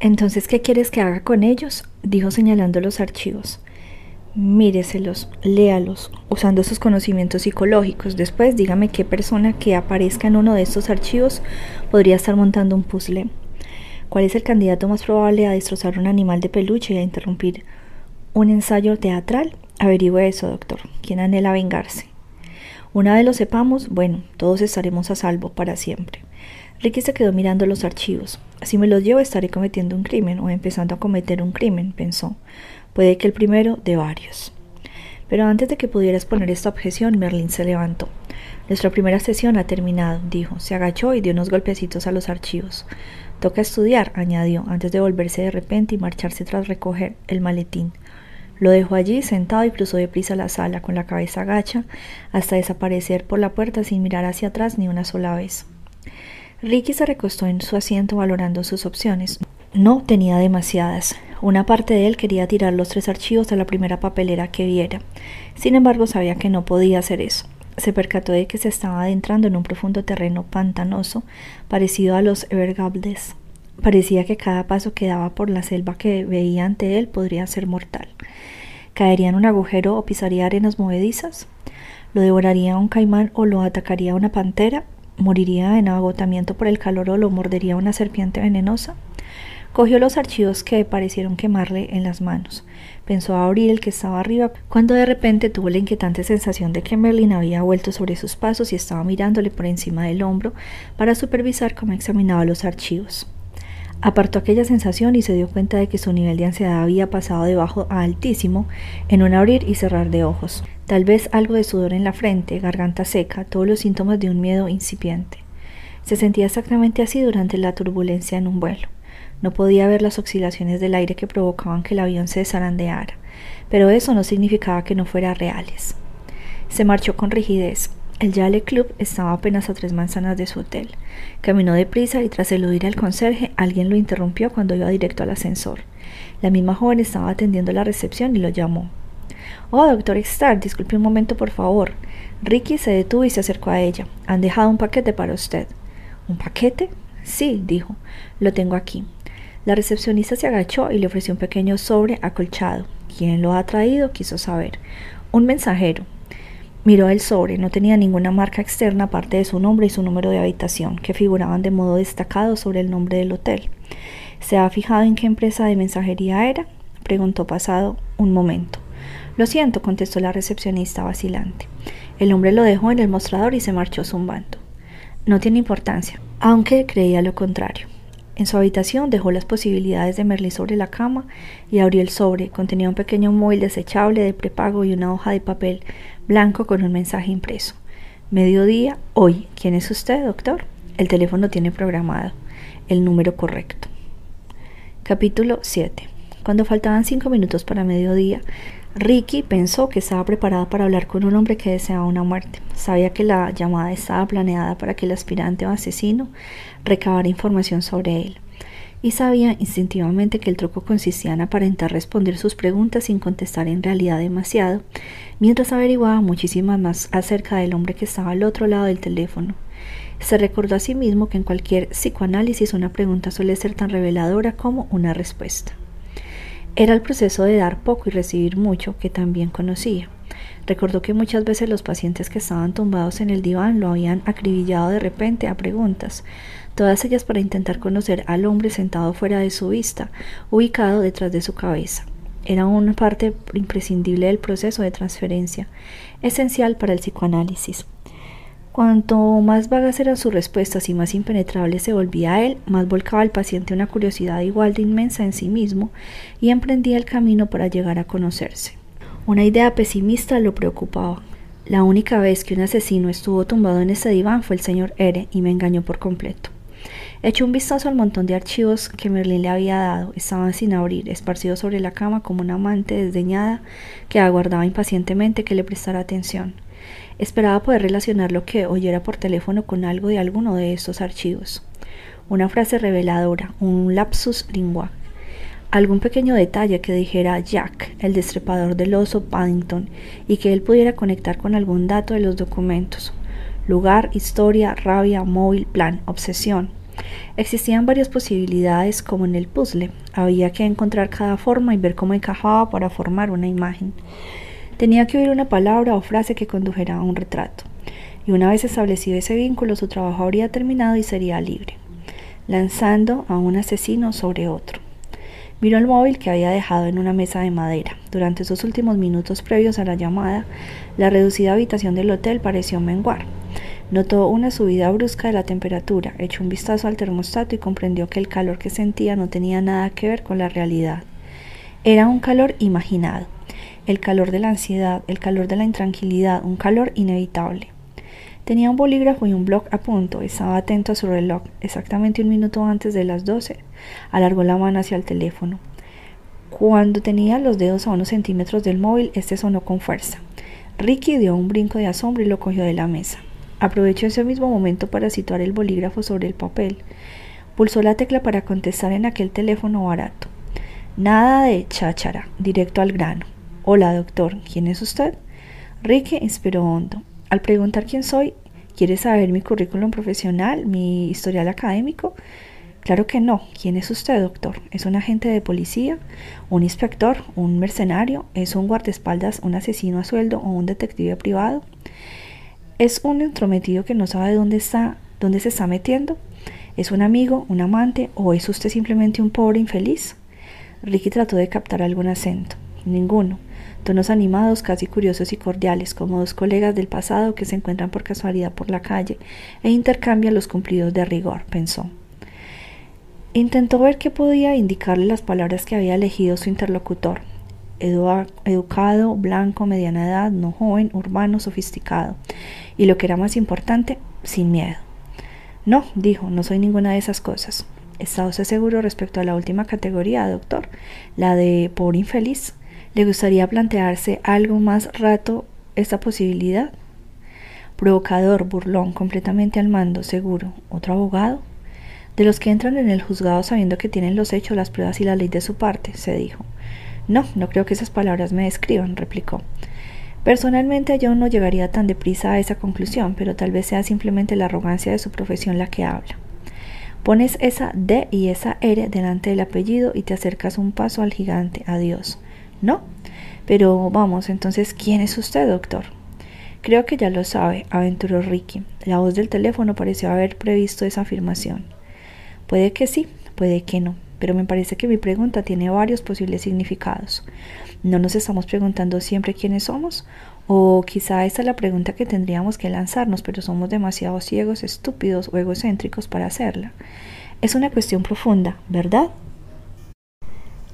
Entonces, ¿qué quieres que haga con ellos? dijo señalando los archivos. Míreselos, léalos, usando sus conocimientos psicológicos. Después dígame qué persona que aparezca en uno de estos archivos podría estar montando un puzzle. ¿Cuál es el candidato más probable a destrozar un animal de peluche y a interrumpir un ensayo teatral? Averigüe eso, doctor. ¿Quién anhela vengarse? Una vez lo sepamos, bueno, todos estaremos a salvo para siempre. Ricky se quedó mirando los archivos. Si me los llevo estaré cometiendo un crimen o empezando a cometer un crimen, pensó. Puede que el primero de varios. Pero antes de que pudiera exponer esta objeción, Merlin se levantó. Nuestra primera sesión ha terminado, dijo. Se agachó y dio unos golpecitos a los archivos. Toca estudiar, añadió, antes de volverse de repente y marcharse tras recoger el maletín. Lo dejó allí sentado y cruzó deprisa la sala con la cabeza agacha hasta desaparecer por la puerta sin mirar hacia atrás ni una sola vez. Ricky se recostó en su asiento valorando sus opciones. No tenía demasiadas. Una parte de él quería tirar los tres archivos a la primera papelera que viera. Sin embargo, sabía que no podía hacer eso. Se percató de que se estaba adentrando en un profundo terreno pantanoso, parecido a los Evergables. Parecía que cada paso que daba por la selva que veía ante él podría ser mortal. ¿Caería en un agujero o pisaría arenas movedizas? ¿Lo devoraría un caimán o lo atacaría una pantera? ¿Moriría en agotamiento por el calor o lo mordería una serpiente venenosa? Cogió los archivos que parecieron quemarle en las manos. Pensó abrir el que estaba arriba, cuando de repente tuvo la inquietante sensación de que Merlin había vuelto sobre sus pasos y estaba mirándole por encima del hombro para supervisar cómo examinaba los archivos. Apartó aquella sensación y se dio cuenta de que su nivel de ansiedad había pasado de bajo a altísimo en un abrir y cerrar de ojos. Tal vez algo de sudor en la frente, garganta seca, todos los síntomas de un miedo incipiente. Se sentía exactamente así durante la turbulencia en un vuelo. No podía ver las oscilaciones del aire que provocaban que el avión se zarandeara, pero eso no significaba que no fuera reales. Se marchó con rigidez. El Yale Club estaba apenas a tres manzanas de su hotel. Caminó deprisa y tras eludir al conserje, alguien lo interrumpió cuando iba directo al ascensor. La misma joven estaba atendiendo la recepción y lo llamó. Oh, doctor Starr, disculpe un momento, por favor. Ricky se detuvo y se acercó a ella. Han dejado un paquete para usted. ¿Un paquete? Sí, dijo. Lo tengo aquí. La recepcionista se agachó y le ofreció un pequeño sobre acolchado. ¿Quién lo ha traído? quiso saber. Un mensajero. Miró el sobre, no tenía ninguna marca externa aparte de su nombre y su número de habitación, que figuraban de modo destacado sobre el nombre del hotel. ¿Se ha fijado en qué empresa de mensajería era? preguntó pasado un momento. Lo siento, contestó la recepcionista vacilante. El hombre lo dejó en el mostrador y se marchó zumbando. No tiene importancia, aunque creía lo contrario. En su habitación dejó las posibilidades de Merlí sobre la cama y abrió el sobre. Contenía un pequeño móvil desechable de prepago y una hoja de papel blanco con un mensaje impreso. Mediodía, hoy. ¿Quién es usted, doctor? El teléfono tiene programado el número correcto. Capítulo 7. Cuando faltaban cinco minutos para mediodía, Ricky pensó que estaba preparada para hablar con un hombre que deseaba una muerte. Sabía que la llamada estaba planeada para que el aspirante o asesino recabara información sobre él y sabía instintivamente que el truco consistía en aparentar responder sus preguntas sin contestar en realidad demasiado, mientras averiguaba muchísimas más acerca del hombre que estaba al otro lado del teléfono. Se recordó a sí mismo que en cualquier psicoanálisis una pregunta suele ser tan reveladora como una respuesta. Era el proceso de dar poco y recibir mucho que también conocía. Recordó que muchas veces los pacientes que estaban tumbados en el diván lo habían acribillado de repente a preguntas, todas ellas para intentar conocer al hombre sentado fuera de su vista, ubicado detrás de su cabeza. Era una parte imprescindible del proceso de transferencia, esencial para el psicoanálisis. Cuanto más vagas eran sus respuestas y más impenetrable se volvía a él, más volcaba al paciente una curiosidad igual de inmensa en sí mismo y emprendía el camino para llegar a conocerse. Una idea pesimista lo preocupaba. La única vez que un asesino estuvo tumbado en ese diván fue el señor R y me engañó por completo. Echó un vistazo al montón de archivos que Merlín le había dado. Estaban sin abrir, esparcidos sobre la cama como una amante desdeñada que aguardaba impacientemente que le prestara atención. Esperaba poder relacionar lo que oyera por teléfono con algo de alguno de estos archivos. Una frase reveladora, un lapsus lingua, algún pequeño detalle que dijera Jack, el destrepador del oso Paddington, y que él pudiera conectar con algún dato de los documentos. Lugar, historia, rabia, móvil, plan, obsesión Existían varias posibilidades como en el puzzle. Había que encontrar cada forma y ver cómo encajaba para formar una imagen. Tenía que oír una palabra o frase que condujera a un retrato. Y una vez establecido ese vínculo, su trabajo habría terminado y sería libre, lanzando a un asesino sobre otro. Miró el móvil que había dejado en una mesa de madera. Durante esos últimos minutos previos a la llamada, la reducida habitación del hotel pareció menguar. Notó una subida brusca de la temperatura, echó un vistazo al termostato y comprendió que el calor que sentía no tenía nada que ver con la realidad. Era un calor imaginado, el calor de la ansiedad, el calor de la intranquilidad, un calor inevitable. Tenía un bolígrafo y un blog a punto, estaba atento a su reloj. Exactamente un minuto antes de las doce, alargó la mano hacia el teléfono. Cuando tenía los dedos a unos centímetros del móvil, este sonó con fuerza. Ricky dio un brinco de asombro y lo cogió de la mesa. Aprovechó ese mismo momento para situar el bolígrafo sobre el papel. Pulsó la tecla para contestar en aquel teléfono barato. Nada de cháchara, directo al grano. Hola, doctor, ¿quién es usted? Ricky inspiró hondo. Al preguntar quién soy, ¿quiere saber mi currículum profesional, mi historial académico? Claro que no. ¿Quién es usted, doctor? ¿Es un agente de policía? ¿Un inspector? ¿Un mercenario? ¿Es un guardaespaldas, un asesino a sueldo o un detective privado? ¿Es un entrometido que no sabe dónde está, dónde se está metiendo? ¿Es un amigo, un amante o es usted simplemente un pobre infeliz? Ricky trató de captar algún acento. Ninguno tonos animados, casi curiosos y cordiales, como dos colegas del pasado que se encuentran por casualidad por la calle e intercambian los cumplidos de rigor, pensó. Intentó ver qué podía indicarle las palabras que había elegido su interlocutor. educado, blanco, mediana edad, no joven, urbano, sofisticado. Y lo que era más importante, sin miedo. No, dijo, no soy ninguna de esas cosas. ¿Está usted seguro respecto a la última categoría, doctor? La de pobre infeliz. ¿Le gustaría plantearse algo más rato esta posibilidad? Provocador, burlón, completamente al mando, seguro. ¿Otro abogado? De los que entran en el juzgado sabiendo que tienen los hechos, las pruebas y la ley de su parte, se dijo. No, no creo que esas palabras me describan, replicó. Personalmente yo no llegaría tan deprisa a esa conclusión, pero tal vez sea simplemente la arrogancia de su profesión la que habla. Pones esa D y esa R delante del apellido y te acercas un paso al gigante, a Dios. ¿No? Pero vamos, entonces, ¿quién es usted, doctor? Creo que ya lo sabe, aventuró Ricky. La voz del teléfono pareció haber previsto esa afirmación. Puede que sí, puede que no, pero me parece que mi pregunta tiene varios posibles significados. ¿No nos estamos preguntando siempre quiénes somos? O quizá esa es la pregunta que tendríamos que lanzarnos, pero somos demasiado ciegos, estúpidos o egocéntricos para hacerla. Es una cuestión profunda, ¿verdad?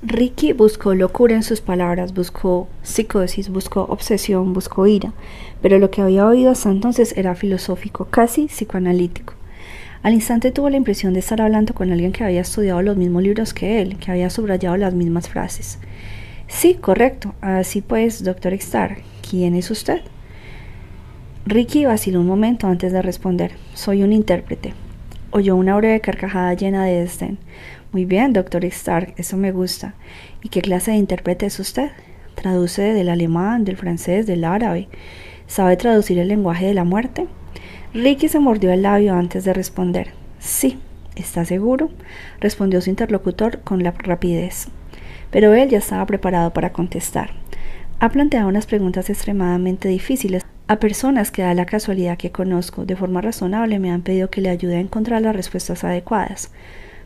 Ricky buscó locura en sus palabras, buscó psicosis, buscó obsesión, buscó ira, pero lo que había oído hasta entonces era filosófico, casi psicoanalítico. Al instante tuvo la impresión de estar hablando con alguien que había estudiado los mismos libros que él, que había subrayado las mismas frases. Sí, correcto. Así pues, doctor Star, ¿quién es usted? Ricky vaciló un momento antes de responder. Soy un intérprete. Oyó una breve carcajada llena de desdén. Muy bien, doctor Stark, eso me gusta. ¿Y qué clase de intérprete es usted? Traduce del alemán, del francés, del árabe. ¿Sabe traducir el lenguaje de la muerte? Ricky se mordió el labio antes de responder. Sí, ¿está seguro? respondió su interlocutor con la rapidez. Pero él ya estaba preparado para contestar. Ha planteado unas preguntas extremadamente difíciles a personas que da la casualidad que conozco. De forma razonable me han pedido que le ayude a encontrar las respuestas adecuadas.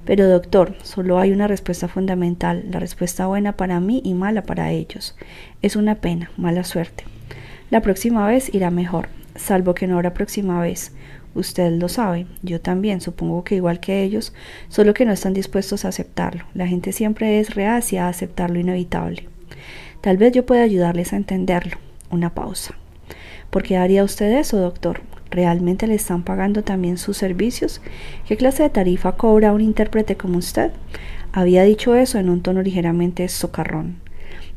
Pero doctor, solo hay una respuesta fundamental, la respuesta buena para mí y mala para ellos. Es una pena, mala suerte. La próxima vez irá mejor, salvo que no habrá próxima vez. Usted lo sabe, yo también, supongo que igual que ellos, solo que no están dispuestos a aceptarlo. La gente siempre es reacia a aceptar lo inevitable. Tal vez yo pueda ayudarles a entenderlo. Una pausa. ¿Por qué haría usted eso, doctor? ¿Realmente le están pagando también sus servicios? ¿Qué clase de tarifa cobra un intérprete como usted? Había dicho eso en un tono ligeramente socarrón.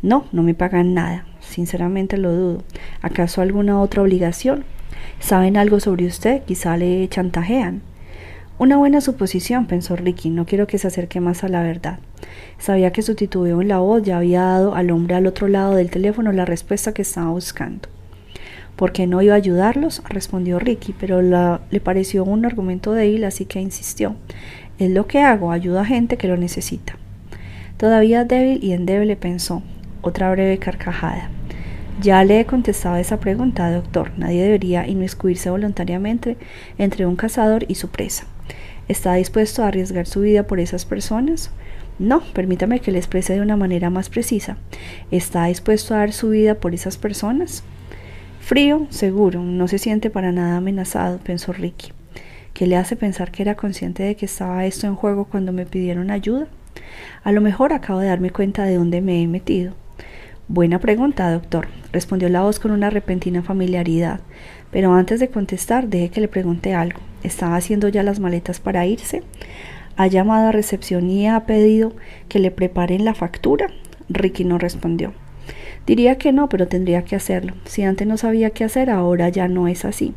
No, no me pagan nada. Sinceramente lo dudo. ¿Acaso alguna otra obligación? ¿Saben algo sobre usted? Quizá le chantajean. Una buena suposición, pensó Ricky. No quiero que se acerque más a la verdad. Sabía que su titubeo en la voz ya había dado al hombre al otro lado del teléfono la respuesta que estaba buscando. ¿Por qué no iba a ayudarlos? respondió Ricky, pero le pareció un argumento débil, así que insistió. Es lo que hago, ayudo a gente que lo necesita. Todavía débil y endeble pensó. Otra breve carcajada. Ya le he contestado esa pregunta, doctor. Nadie debería inmiscuirse voluntariamente entre un cazador y su presa. ¿Está dispuesto a arriesgar su vida por esas personas? No, permítame que le exprese de una manera más precisa. ¿Está dispuesto a dar su vida por esas personas? Frío, seguro, no se siente para nada amenazado, pensó Ricky. ¿Qué le hace pensar que era consciente de que estaba esto en juego cuando me pidieron ayuda? A lo mejor acabo de darme cuenta de dónde me he metido. Buena pregunta, doctor, respondió la voz con una repentina familiaridad. Pero antes de contestar, deje que le pregunte algo. ¿Estaba haciendo ya las maletas para irse? ¿Ha llamado a recepción y ha pedido que le preparen la factura? Ricky no respondió. Diría que no, pero tendría que hacerlo. Si antes no sabía qué hacer, ahora ya no es así.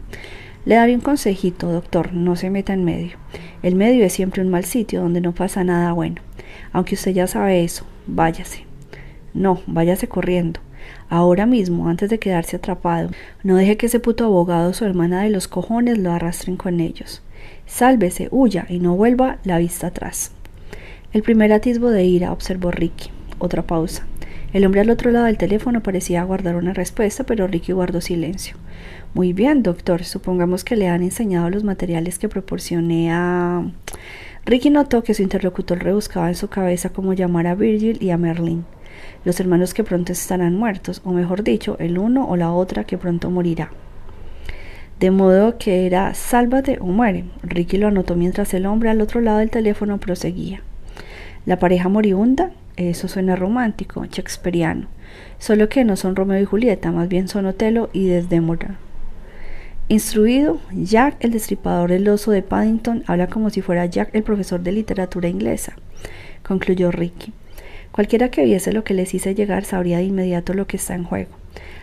Le daré un consejito, doctor, no se meta en medio. El medio es siempre un mal sitio donde no pasa nada bueno. Aunque usted ya sabe eso, váyase. No, váyase corriendo. Ahora mismo, antes de quedarse atrapado, no deje que ese puto abogado o su hermana de los cojones lo arrastren con ellos. Sálvese, huya y no vuelva la vista atrás. El primer atisbo de ira, observó Ricky. Otra pausa. El hombre al otro lado del teléfono parecía guardar una respuesta, pero Ricky guardó silencio. Muy bien, doctor. Supongamos que le han enseñado los materiales que proporcioné a... Ricky notó que su interlocutor rebuscaba en su cabeza cómo llamar a Virgil y a Merlin, los hermanos que pronto estarán muertos, o mejor dicho, el uno o la otra que pronto morirá. De modo que era sálvate o muere. Ricky lo anotó mientras el hombre al otro lado del teléfono proseguía. La pareja moribunda, eso suena romántico, shakespeariano. Solo que no son Romeo y Julieta, más bien son Otelo y Desdémona. Instruido, Jack, el destripador del oso de Paddington, habla como si fuera Jack, el profesor de literatura inglesa, concluyó Ricky. Cualquiera que viese lo que les hice llegar sabría de inmediato lo que está en juego.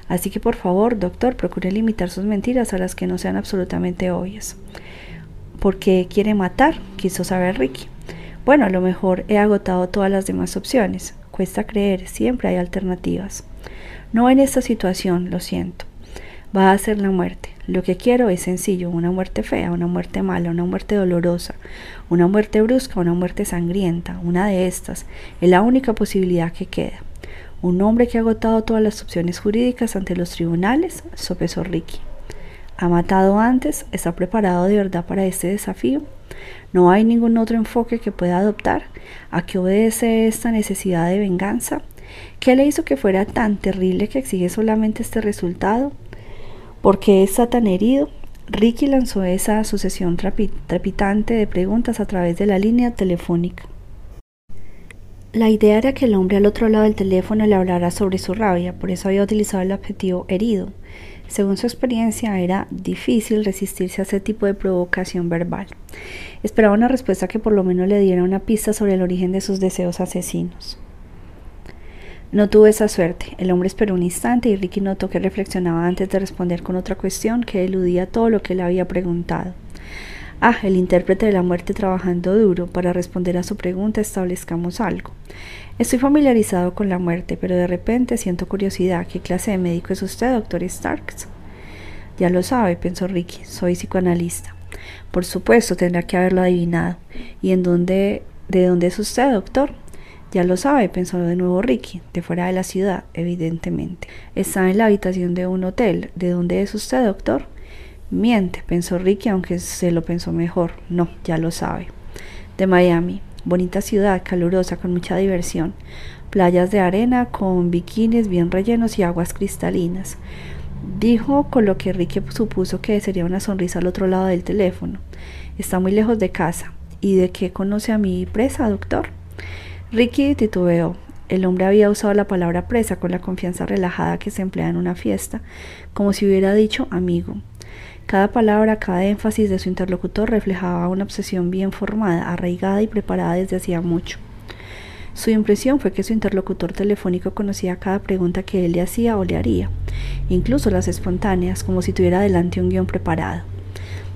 Así que por favor, doctor, procure limitar sus mentiras a las que no sean absolutamente obvias. ¿Por qué quiere matar? quiso saber Ricky. Bueno, a lo mejor he agotado todas las demás opciones. Cuesta creer, siempre hay alternativas. No en esta situación, lo siento. Va a ser la muerte. Lo que quiero es sencillo, una muerte fea, una muerte mala, una muerte dolorosa, una muerte brusca, una muerte sangrienta, una de estas, es la única posibilidad que queda. Un hombre que ha agotado todas las opciones jurídicas ante los tribunales, sopesó Ricky. ¿Ha matado antes? ¿Está preparado de verdad para este desafío? ¿No hay ningún otro enfoque que pueda adoptar? ¿A qué obedece esta necesidad de venganza? ¿Qué le hizo que fuera tan terrible que exige solamente este resultado? ¿Por qué está tan herido? Ricky lanzó esa sucesión trepitante de preguntas a través de la línea telefónica. La idea era que el hombre al otro lado del teléfono le hablara sobre su rabia, por eso había utilizado el adjetivo herido. Según su experiencia, era difícil resistirse a ese tipo de provocación verbal. Esperaba una respuesta que por lo menos le diera una pista sobre el origen de sus deseos asesinos. No tuvo esa suerte. El hombre esperó un instante y Ricky notó que reflexionaba antes de responder con otra cuestión que eludía todo lo que le había preguntado. Ah, el intérprete de la muerte trabajando duro. Para responder a su pregunta establezcamos algo. Estoy familiarizado con la muerte, pero de repente siento curiosidad. ¿Qué clase de médico es usted, doctor Starks? Ya lo sabe, pensó Ricky. Soy psicoanalista. Por supuesto, tendrá que haberlo adivinado. ¿Y en dónde, de dónde es usted, doctor? Ya lo sabe, pensó de nuevo Ricky, de fuera de la ciudad, evidentemente. Está en la habitación de un hotel. ¿De dónde es usted, doctor? Miente, pensó Ricky, aunque se lo pensó mejor. No, ya lo sabe. De Miami. Bonita ciudad, calurosa, con mucha diversión. Playas de arena con bikinis bien rellenos y aguas cristalinas. Dijo con lo que Ricky supuso que sería una sonrisa al otro lado del teléfono. Está muy lejos de casa. ¿Y de qué conoce a mi presa, doctor? Ricky titubeó. El hombre había usado la palabra presa con la confianza relajada que se emplea en una fiesta, como si hubiera dicho amigo. Cada palabra, cada énfasis de su interlocutor reflejaba una obsesión bien formada, arraigada y preparada desde hacía mucho. Su impresión fue que su interlocutor telefónico conocía cada pregunta que él le hacía o le haría, incluso las espontáneas, como si tuviera delante un guion preparado.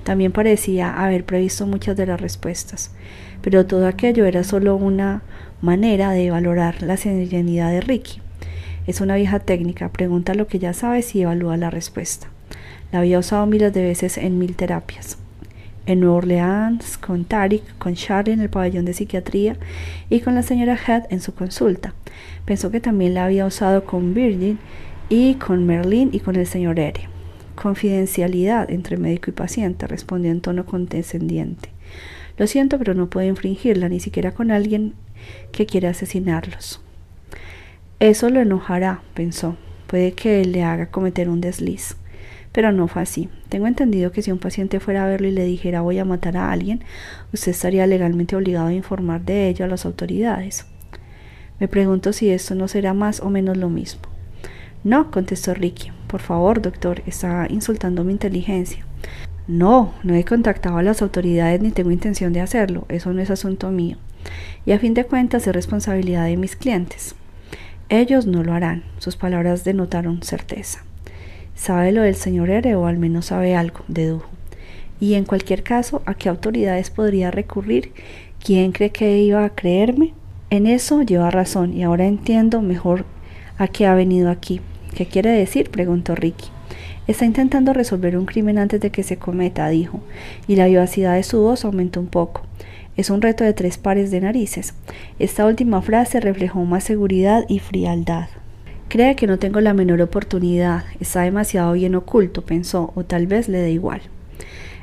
También parecía haber previsto muchas de las respuestas, pero todo aquello era solo una manera de valorar la serenidad de Ricky. Es una vieja técnica, pregunta lo que ya sabes y evalúa la respuesta. La había usado miles de veces en mil terapias. En Nueva Orleans, con Tarik, con Charlie en el pabellón de psiquiatría y con la señora Head en su consulta. Pensó que también la había usado con Virgin y con Merlin y con el señor R. Confidencialidad entre médico y paciente, respondió en tono condescendiente. Lo siento, pero no puedo infringirla, ni siquiera con alguien que quiera asesinarlos. Eso lo enojará, pensó. Puede que le haga cometer un desliz. Pero no fue así. Tengo entendido que si un paciente fuera a verlo y le dijera voy a matar a alguien, usted estaría legalmente obligado a informar de ello a las autoridades. Me pregunto si esto no será más o menos lo mismo. No, contestó Ricky. Por favor, doctor, está insultando mi inteligencia. No, no he contactado a las autoridades ni tengo intención de hacerlo. Eso no es asunto mío. Y a fin de cuentas es responsabilidad de mis clientes. Ellos no lo harán. Sus palabras denotaron certeza. Sabe lo del señor R o al menos sabe algo, dedujo. Y en cualquier caso, ¿a qué autoridades podría recurrir? ¿Quién cree que iba a creerme? En eso lleva razón y ahora entiendo mejor a qué ha venido aquí. ¿Qué quiere decir? preguntó Ricky. Está intentando resolver un crimen antes de que se cometa, dijo, y la vivacidad de su voz aumentó un poco. Es un reto de tres pares de narices. Esta última frase reflejó más seguridad y frialdad. Cree que no tengo la menor oportunidad, está demasiado bien oculto, pensó, o tal vez le dé igual.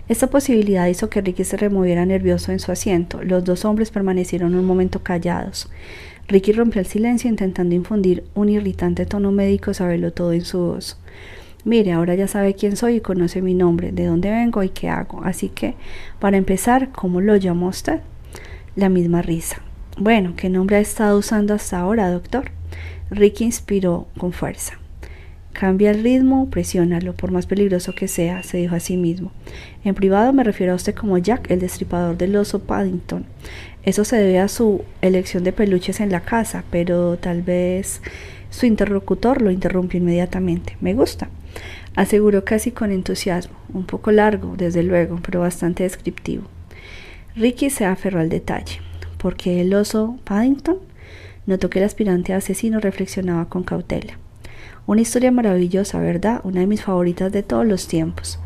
Esta posibilidad hizo que Ricky se removiera nervioso en su asiento. Los dos hombres permanecieron un momento callados. Ricky rompió el silencio intentando infundir un irritante tono médico saberlo todo en su voz. Mire, ahora ya sabe quién soy y conoce mi nombre, de dónde vengo y qué hago. Así que, para empezar, ¿cómo lo llamó usted? La misma risa. Bueno, ¿qué nombre ha estado usando hasta ahora, doctor? Ricky inspiró con fuerza. Cambia el ritmo, presiónalo, por más peligroso que sea, se dijo a sí mismo. En privado me refiero a usted como Jack, el destripador del oso Paddington. Eso se debe a su elección de peluches en la casa, pero tal vez su interlocutor lo interrumpió inmediatamente. Me gusta aseguró casi con entusiasmo, un poco largo, desde luego, pero bastante descriptivo. Ricky se aferró al detalle. ¿Por qué el oso Paddington? Notó que el aspirante asesino reflexionaba con cautela. Una historia maravillosa, ¿verdad? Una de mis favoritas de todos los tiempos.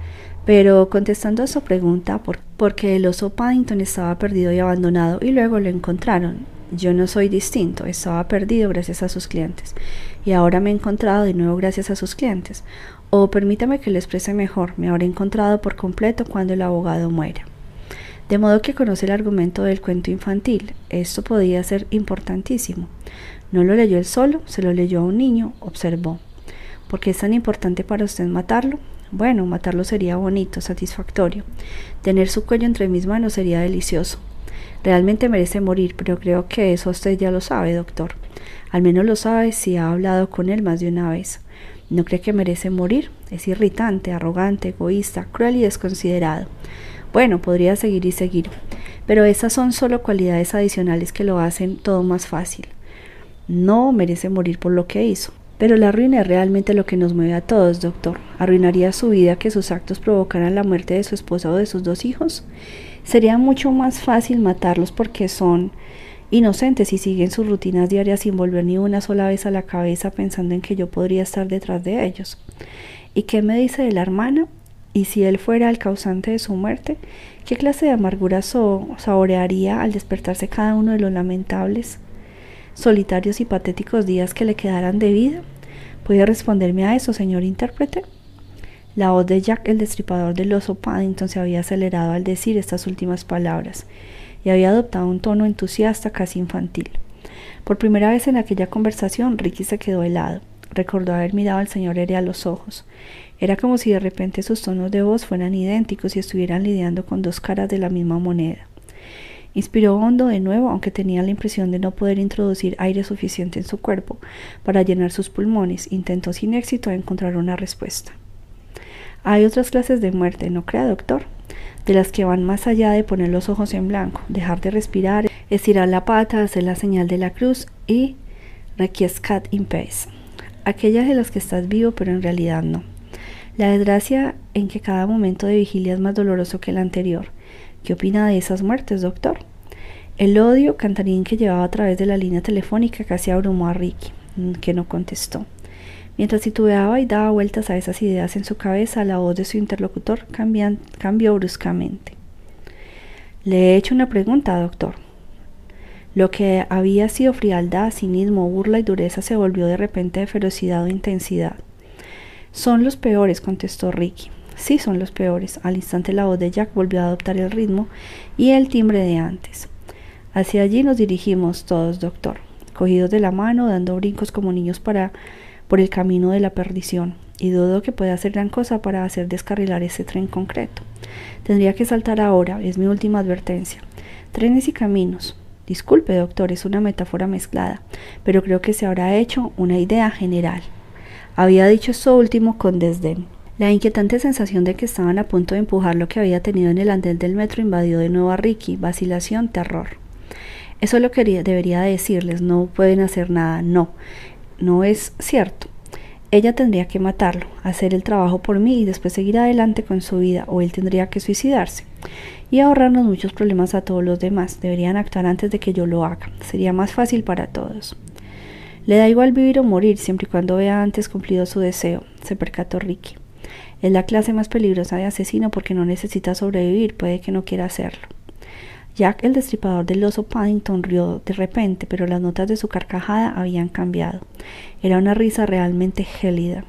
Pero contestando a su pregunta, ¿por, qué el oso Paddington estaba perdido y abandonado y luego lo encontraron? Yo no soy distinto, estaba perdido gracias a sus clientes y ahora me he encontrado de nuevo gracias a sus clientes. O permítame que lo exprese mejor, me habré encontrado por completo cuando el abogado muera. De modo que conoce el argumento del cuento infantil. Esto podía ser importantísimo. No lo leyó él solo, se lo leyó a un niño, observó. ¿Por qué es tan importante para usted matarlo? Bueno, matarlo sería bonito, satisfactorio. Tener su cuello entre mis manos sería delicioso. Realmente merece morir, pero creo que eso usted ya lo sabe, doctor. Al menos lo sabe si ha hablado con él más de una vez. ¿No cree que merece morir? Es irritante, arrogante, egoísta, cruel y desconsiderado. Bueno, podría seguir y seguir, pero esas son solo cualidades adicionales que lo hacen todo más fácil. No merece morir por lo que hizo. Pero la ruina es realmente lo que nos mueve a todos, doctor. ¿Arruinaría su vida que sus actos provocaran la muerte de su esposa o de sus dos hijos? Sería mucho más fácil matarlos porque son inocentes y siguen sus rutinas diarias sin volver ni una sola vez a la cabeza pensando en que yo podría estar detrás de ellos. ¿Y qué me dice de la hermana? ¿Y si él fuera el causante de su muerte? ¿Qué clase de amargura saborearía al despertarse cada uno de los lamentables, solitarios y patéticos días que le quedaran de vida? ¿Puede responderme a eso, señor intérprete? La voz de Jack, el destripador del oso Paddington, se había acelerado al decir estas últimas palabras y había adoptado un tono entusiasta casi infantil. Por primera vez en aquella conversación, Ricky se quedó helado. Recordó haber mirado al señor Ere a los ojos. Era como si de repente sus tonos de voz fueran idénticos y estuvieran lidiando con dos caras de la misma moneda. Inspiró hondo de nuevo, aunque tenía la impresión de no poder introducir aire suficiente en su cuerpo para llenar sus pulmones. Intentó sin éxito encontrar una respuesta. Hay otras clases de muerte, ¿no crea, doctor? de las que van más allá de poner los ojos en blanco, dejar de respirar, estirar la pata, hacer la señal de la cruz y requiescat in pace. Aquellas de las que estás vivo pero en realidad no. La desgracia en que cada momento de vigilia es más doloroso que el anterior. ¿Qué opina de esas muertes, doctor? El odio cantarín que llevaba a través de la línea telefónica casi abrumó a Ricky, que no contestó. Mientras titubeaba y daba vueltas a esas ideas en su cabeza, la voz de su interlocutor cambió bruscamente. Le he hecho una pregunta, doctor. Lo que había sido frialdad, cinismo, burla y dureza se volvió de repente de ferocidad o intensidad. Son los peores, contestó Ricky. Sí, son los peores. Al instante la voz de Jack volvió a adoptar el ritmo y el timbre de antes. Hacia allí nos dirigimos todos, doctor, cogidos de la mano, dando brincos como niños para por el camino de la perdición, y dudo que pueda hacer gran cosa para hacer descarrilar ese tren concreto. Tendría que saltar ahora, es mi última advertencia. Trenes y caminos. Disculpe, doctor, es una metáfora mezclada, pero creo que se habrá hecho una idea general. Había dicho esto último con desdén. La inquietante sensación de que estaban a punto de empujar lo que había tenido en el andel del metro invadió de nuevo a Ricky, vacilación, terror. Eso lo que debería decirles, no pueden hacer nada, no no es cierto. Ella tendría que matarlo, hacer el trabajo por mí y después seguir adelante con su vida, o él tendría que suicidarse. Y ahorrarnos muchos problemas a todos los demás. Deberían actuar antes de que yo lo haga. Sería más fácil para todos. Le da igual vivir o morir, siempre y cuando vea antes cumplido su deseo, se percató Ricky. Es la clase más peligrosa de asesino porque no necesita sobrevivir, puede que no quiera hacerlo. Jack, el destripador del oso Paddington, rió de repente, pero las notas de su carcajada habían cambiado. Era una risa realmente gélida.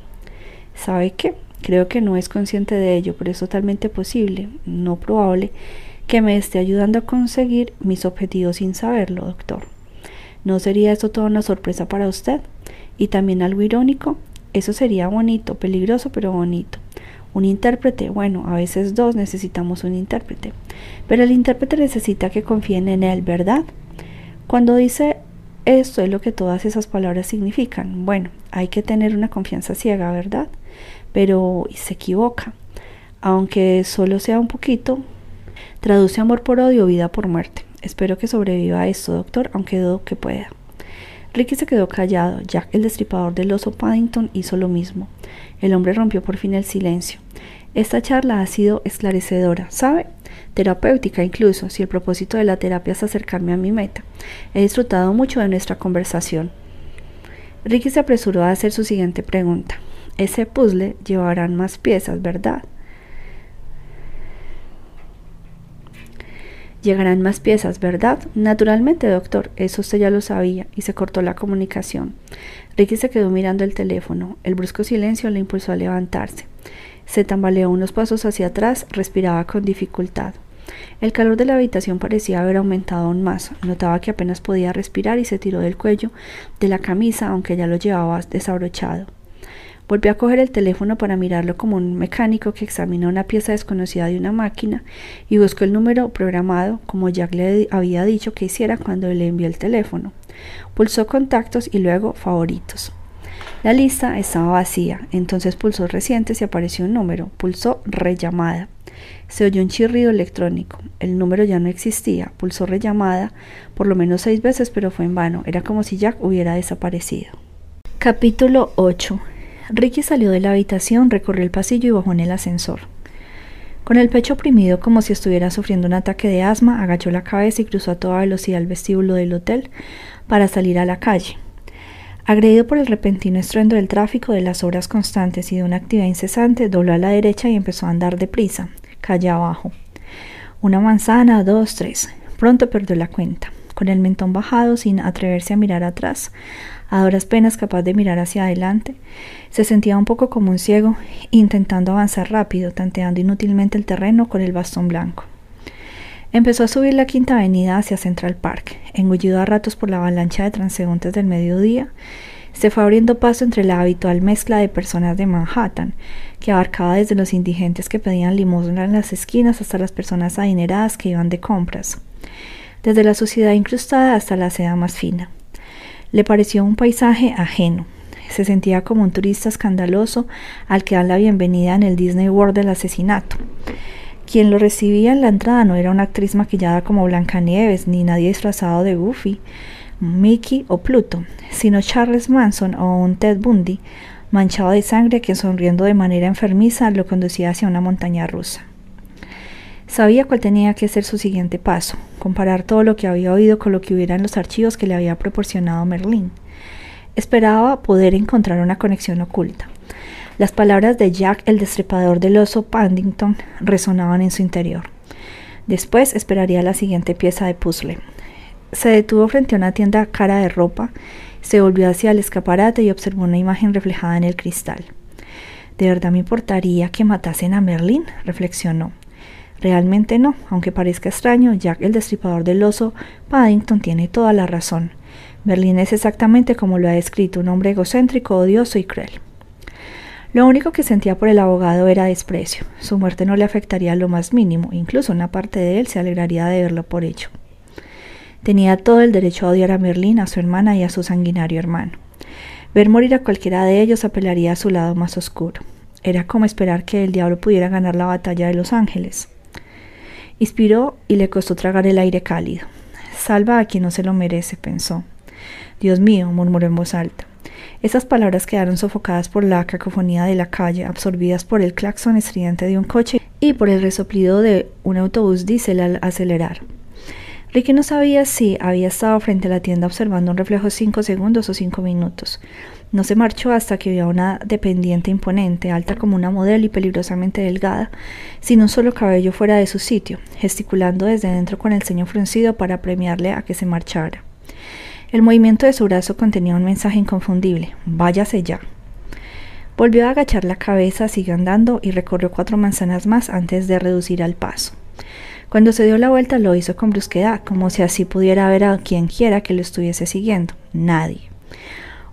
¿Sabe qué? Creo que no es consciente de ello, pero es totalmente posible, no probable, que me esté ayudando a conseguir mis objetivos sin saberlo, doctor. ¿No sería esto toda una sorpresa para usted? Y también algo irónico. Eso sería bonito, peligroso, pero bonito. Un intérprete, bueno, a veces dos necesitamos un intérprete, pero el intérprete necesita que confíen en él, ¿verdad? Cuando dice esto es lo que todas esas palabras significan. Bueno, hay que tener una confianza ciega, ¿verdad? Pero se equivoca. Aunque solo sea un poquito, traduce amor por odio, vida por muerte. Espero que sobreviva a esto, doctor, aunque dudo que pueda. Ricky se quedó callado. Jack, el destripador del oso Paddington, hizo lo mismo. El hombre rompió por fin el silencio. Esta charla ha sido esclarecedora, ¿sabe? Terapéutica incluso, si el propósito de la terapia es acercarme a mi meta. He disfrutado mucho de nuestra conversación. Ricky se apresuró a hacer su siguiente pregunta. Ese puzzle llevarán más piezas, ¿verdad? Llegarán más piezas, ¿verdad? Naturalmente, doctor, eso usted ya lo sabía, y se cortó la comunicación. Ricky se quedó mirando el teléfono. El brusco silencio le impulsó a levantarse. Se tambaleó unos pasos hacia atrás, respiraba con dificultad. El calor de la habitación parecía haber aumentado aún más. Notaba que apenas podía respirar y se tiró del cuello de la camisa, aunque ya lo llevaba desabrochado. Volvió a coger el teléfono para mirarlo como un mecánico que examina una pieza desconocida de una máquina y buscó el número programado, como Jack le había dicho que hiciera cuando le envió el teléfono. Pulsó contactos y luego favoritos. La lista estaba vacía, entonces pulsó recientes y apareció un número. Pulsó rellamada. Se oyó un chirrido electrónico. El número ya no existía. Pulsó rellamada por lo menos seis veces, pero fue en vano. Era como si Jack hubiera desaparecido. Capítulo 8 Ricky salió de la habitación, recorrió el pasillo y bajó en el ascensor. Con el pecho oprimido como si estuviera sufriendo un ataque de asma, agachó la cabeza y cruzó a toda velocidad el vestíbulo del hotel para salir a la calle. Agredido por el repentino estruendo del tráfico, de las obras constantes y de una actividad incesante, dobló a la derecha y empezó a andar deprisa, calle abajo. Una manzana, dos, tres. Pronto perdió la cuenta. Con el mentón bajado, sin atreverse a mirar atrás, a duras penas capaz de mirar hacia adelante, se sentía un poco como un ciego, intentando avanzar rápido, tanteando inútilmente el terreno con el bastón blanco. Empezó a subir la quinta avenida hacia Central Park, engullido a ratos por la avalancha de transeúntes del mediodía, se fue abriendo paso entre la habitual mezcla de personas de Manhattan, que abarcaba desde los indigentes que pedían limosna en las esquinas hasta las personas adineradas que iban de compras, desde la suciedad incrustada hasta la seda más fina. Le pareció un paisaje ajeno. Se sentía como un turista escandaloso al que dan la bienvenida en el Disney World del asesinato. Quien lo recibía en la entrada no era una actriz maquillada como Blancanieves, ni nadie disfrazado de Goofy, Mickey o Pluto, sino Charles Manson o un Ted Bundy, manchado de sangre que sonriendo de manera enfermiza lo conducía hacia una montaña rusa. Sabía cuál tenía que ser su siguiente paso, comparar todo lo que había oído con lo que hubiera en los archivos que le había proporcionado Merlín. Esperaba poder encontrar una conexión oculta. Las palabras de Jack, el destripador del oso Paddington, resonaban en su interior. Después esperaría la siguiente pieza de puzzle. Se detuvo frente a una tienda cara de ropa, se volvió hacia el escaparate y observó una imagen reflejada en el cristal. ¿De verdad me importaría que matasen a Merlin? reflexionó. Realmente no, aunque parezca extraño, Jack el destripador del oso Paddington tiene toda la razón. Merlin es exactamente como lo ha descrito, un hombre egocéntrico, odioso y cruel. Lo único que sentía por el abogado era desprecio. Su muerte no le afectaría lo más mínimo, incluso una parte de él se alegraría de verlo por ello. Tenía todo el derecho a odiar a Merlin, a su hermana y a su sanguinario hermano. Ver morir a cualquiera de ellos apelaría a su lado más oscuro. Era como esperar que el diablo pudiera ganar la batalla de los ángeles. Inspiró y le costó tragar el aire cálido. Salva a quien no se lo merece, pensó. Dios mío, murmuró en voz alta. Esas palabras quedaron sofocadas por la cacofonía de la calle, absorbidas por el claxon estridente de un coche y por el resoplido de un autobús diésel al acelerar. Ricky no sabía si había estado frente a la tienda observando un reflejo cinco segundos o cinco minutos. No se marchó hasta que vio a una dependiente imponente, alta como una modelo y peligrosamente delgada, sin un solo cabello fuera de su sitio, gesticulando desde dentro con el ceño fruncido para premiarle a que se marchara. El movimiento de su brazo contenía un mensaje inconfundible: Váyase ya. Volvió a agachar la cabeza, siguió andando y recorrió cuatro manzanas más antes de reducir al paso. Cuando se dio la vuelta lo hizo con brusquedad, como si así pudiera ver a quien quiera que lo estuviese siguiendo. Nadie.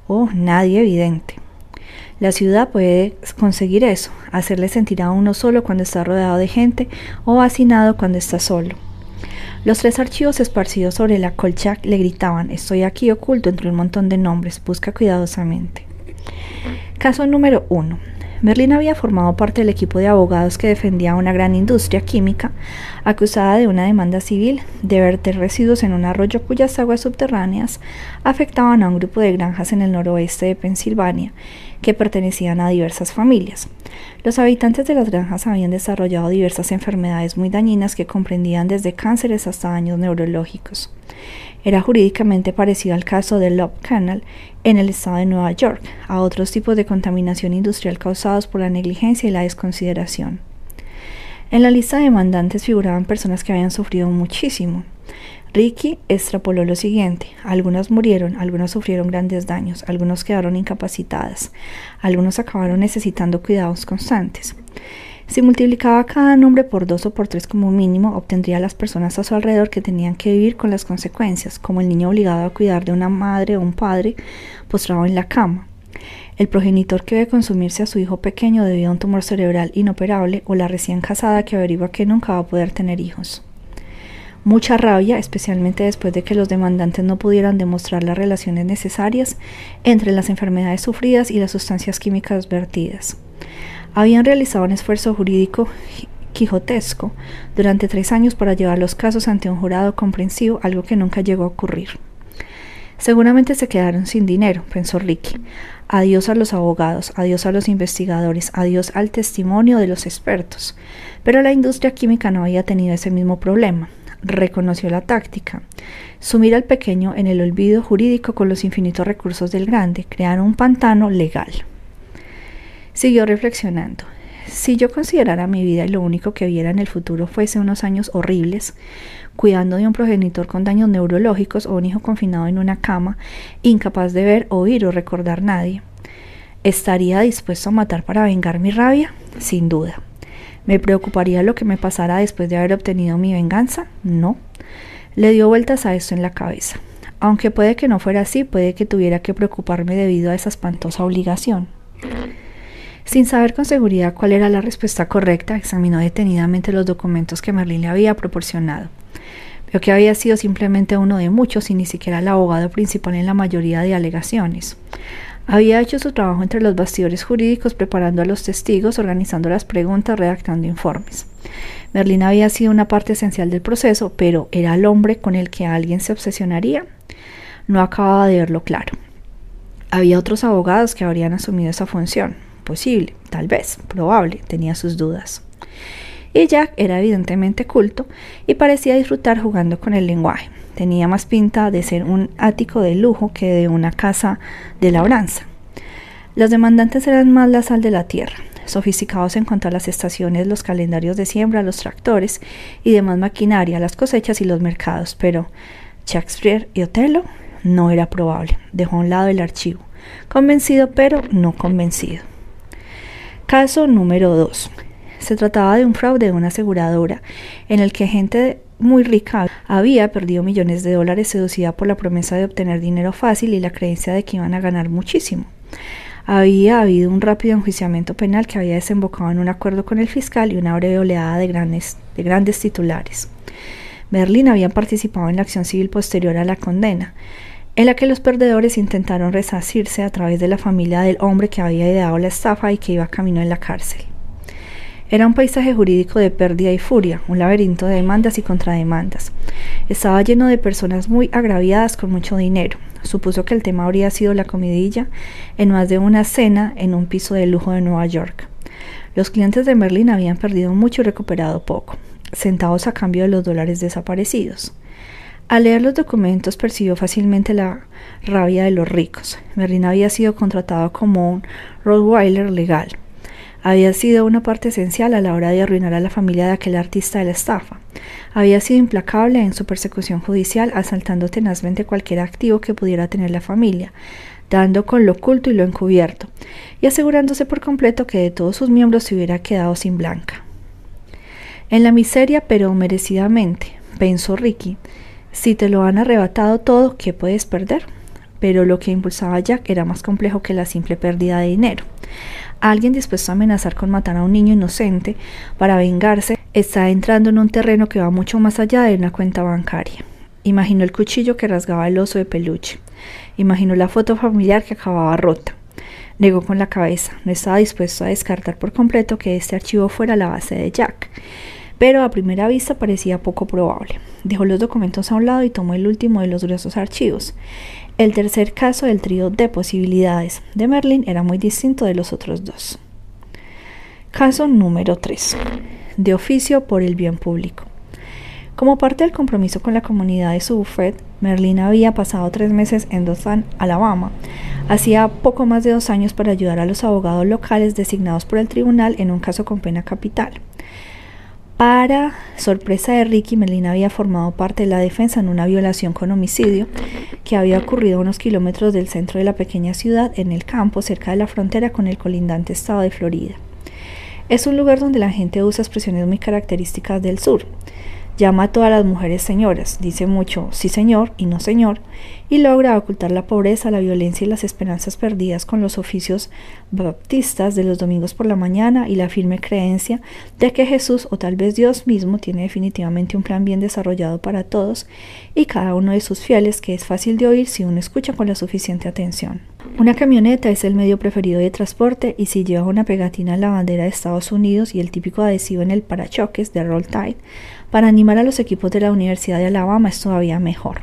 Oh, nadie evidente. La ciudad puede conseguir eso, hacerle sentir a uno solo cuando está rodeado de gente o hacinado cuando está solo. Los tres archivos esparcidos sobre la colcha le gritaban, estoy aquí oculto entre un montón de nombres, busca cuidadosamente. Caso número 1. Merlin había formado parte del equipo de abogados que defendía una gran industria química acusada de una demanda civil de verter residuos en un arroyo cuyas aguas subterráneas afectaban a un grupo de granjas en el noroeste de Pensilvania que pertenecían a diversas familias. Los habitantes de las granjas habían desarrollado diversas enfermedades muy dañinas que comprendían desde cánceres hasta daños neurológicos. Era jurídicamente parecido al caso de Love Canal en el estado de Nueva York, a otros tipos de contaminación industrial causados por la negligencia y la desconsideración. En la lista de demandantes figuraban personas que habían sufrido muchísimo. Ricky extrapoló lo siguiente, algunas murieron, algunas sufrieron grandes daños, algunos quedaron incapacitadas, algunos acabaron necesitando cuidados constantes. Si multiplicaba cada nombre por dos o por tres como mínimo, obtendría las personas a su alrededor que tenían que vivir con las consecuencias, como el niño obligado a cuidar de una madre o un padre postrado en la cama, el progenitor que debe consumirse a su hijo pequeño debido a un tumor cerebral inoperable o la recién casada que averigua que nunca va a poder tener hijos. Mucha rabia, especialmente después de que los demandantes no pudieran demostrar las relaciones necesarias entre las enfermedades sufridas y las sustancias químicas vertidas habían realizado un esfuerzo jurídico quijotesco durante tres años para llevar los casos ante un jurado comprensivo, algo que nunca llegó a ocurrir. Seguramente se quedaron sin dinero, pensó Ricky. Adiós a los abogados, adiós a los investigadores, adiós al testimonio de los expertos. Pero la industria química no había tenido ese mismo problema. Reconoció la táctica. Sumir al pequeño en el olvido jurídico con los infinitos recursos del grande, crear un pantano legal. Siguió reflexionando. Si yo considerara mi vida y lo único que viera en el futuro fuese unos años horribles, cuidando de un progenitor con daños neurológicos o un hijo confinado en una cama, incapaz de ver, oír o recordar nadie, ¿estaría dispuesto a matar para vengar mi rabia? Sin duda. ¿Me preocuparía lo que me pasara después de haber obtenido mi venganza? No. Le dio vueltas a esto en la cabeza. Aunque puede que no fuera así, puede que tuviera que preocuparme debido a esa espantosa obligación. Sin saber con seguridad cuál era la respuesta correcta, examinó detenidamente los documentos que Merlin le había proporcionado. Vio que había sido simplemente uno de muchos y ni siquiera el abogado principal en la mayoría de alegaciones. Había hecho su trabajo entre los bastidores jurídicos, preparando a los testigos, organizando las preguntas, redactando informes. Merlin había sido una parte esencial del proceso, pero ¿era el hombre con el que alguien se obsesionaría? No acababa de verlo claro. Había otros abogados que habrían asumido esa función posible, tal vez, probable, tenía sus dudas. Y Jack era evidentemente culto y parecía disfrutar jugando con el lenguaje. Tenía más pinta de ser un ático de lujo que de una casa de labranza. Los demandantes eran más la sal de la tierra, sofisticados en cuanto a las estaciones, los calendarios de siembra, los tractores y demás maquinaria, las cosechas y los mercados, pero Shakespeare y Otelo no era probable. Dejó a un lado el archivo. Convencido, pero no convencido. Caso número 2. Se trataba de un fraude de una aseguradora en el que gente muy rica había perdido millones de dólares seducida por la promesa de obtener dinero fácil y la creencia de que iban a ganar muchísimo. Había habido un rápido enjuiciamiento penal que había desembocado en un acuerdo con el fiscal y una breve oleada de grandes, de grandes titulares. Berlín había participado en la acción civil posterior a la condena, en la que los perdedores intentaron resarcirse a través de la familia del hombre que había ideado la estafa y que iba camino en la cárcel. Era un paisaje jurídico de pérdida y furia, un laberinto de demandas y contrademandas. Estaba lleno de personas muy agraviadas con mucho dinero. Supuso que el tema habría sido la comidilla en más de una cena en un piso de lujo de Nueva York. Los clientes de Merlin habían perdido mucho y recuperado poco, sentados a cambio de los dólares desaparecidos. Al leer los documentos percibió fácilmente la rabia de los ricos. Merlin había sido contratado como un Rottweiler legal había sido una parte esencial a la hora de arruinar a la familia de aquel artista de la estafa. Había sido implacable en su persecución judicial, asaltando tenazmente cualquier activo que pudiera tener la familia, dando con lo oculto y lo encubierto, y asegurándose por completo que de todos sus miembros se hubiera quedado sin blanca. En la miseria, pero merecidamente, pensó Ricky, si te lo han arrebatado todo, ¿qué puedes perder? Pero lo que impulsaba a Jack era más complejo que la simple pérdida de dinero. Alguien dispuesto a amenazar con matar a un niño inocente para vengarse está entrando en un terreno que va mucho más allá de una cuenta bancaria. Imaginó el cuchillo que rasgaba el oso de peluche. Imaginó la foto familiar que acababa rota. Negó con la cabeza. No estaba dispuesto a descartar por completo que este archivo fuera la base de Jack. Pero a primera vista parecía poco probable. Dejó los documentos a un lado y tomó el último de los gruesos archivos. El tercer caso del trío de posibilidades de Merlin era muy distinto de los otros dos. Caso número 3. De oficio por el bien público. Como parte del compromiso con la comunidad de su Merlin había pasado tres meses en Dothan, Alabama. Hacía poco más de dos años para ayudar a los abogados locales designados por el tribunal en un caso con pena capital. Para sorpresa de Ricky, Melina había formado parte de la defensa en una violación con homicidio que había ocurrido a unos kilómetros del centro de la pequeña ciudad, en el campo, cerca de la frontera con el colindante estado de Florida. Es un lugar donde la gente usa expresiones muy características del sur. Llama a todas las mujeres señoras, dice mucho sí señor y no señor, y logra ocultar la pobreza, la violencia y las esperanzas perdidas con los oficios baptistas de los domingos por la mañana y la firme creencia de que Jesús o tal vez Dios mismo tiene definitivamente un plan bien desarrollado para todos y cada uno de sus fieles que es fácil de oír si uno escucha con la suficiente atención. Una camioneta es el medio preferido de transporte y si lleva una pegatina en la bandera de Estados Unidos y el típico adhesivo en el parachoques de Roll Tide, para animar a los equipos de la Universidad de Alabama es todavía mejor.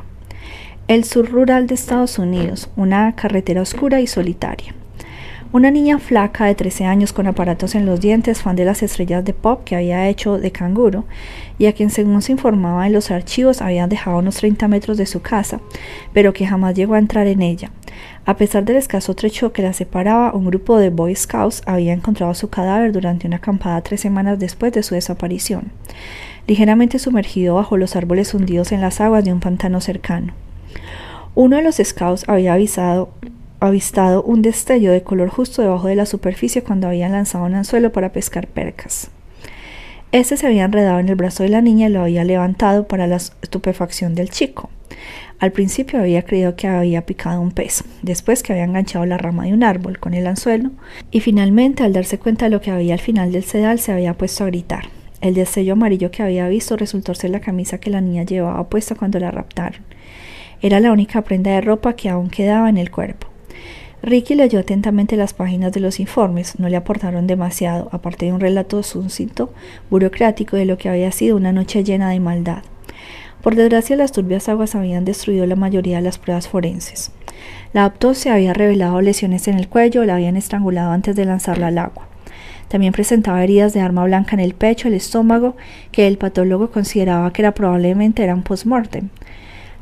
El sur rural de Estados Unidos, una carretera oscura y solitaria. Una niña flaca de 13 años con aparatos en los dientes, fan de las estrellas de pop que había hecho de canguro, y a quien según se informaba en los archivos habían dejado unos 30 metros de su casa, pero que jamás llegó a entrar en ella. A pesar del escaso trecho que la separaba, un grupo de Boy Scouts había encontrado su cadáver durante una acampada tres semanas después de su desaparición ligeramente sumergido bajo los árboles hundidos en las aguas de un pantano cercano. Uno de los scouts había avisado, avistado un destello de color justo debajo de la superficie cuando habían lanzado un anzuelo para pescar percas. Este se había enredado en el brazo de la niña y lo había levantado para la estupefacción del chico. Al principio había creído que había picado un pez, después que había enganchado la rama de un árbol con el anzuelo, y finalmente al darse cuenta de lo que había al final del sedal se había puesto a gritar. El destello amarillo que había visto resultó ser la camisa que la niña llevaba puesta cuando la raptaron. Era la única prenda de ropa que aún quedaba en el cuerpo. Ricky leyó atentamente las páginas de los informes, no le aportaron demasiado, aparte de un relato sucinto, burocrático de lo que había sido una noche llena de maldad. Por desgracia, las turbias aguas habían destruido la mayoría de las pruebas forenses. La autopsia había revelado lesiones en el cuello, la habían estrangulado antes de lanzarla al agua. También presentaba heridas de arma blanca en el pecho, el estómago, que el patólogo consideraba que era probablemente eran post-mortem,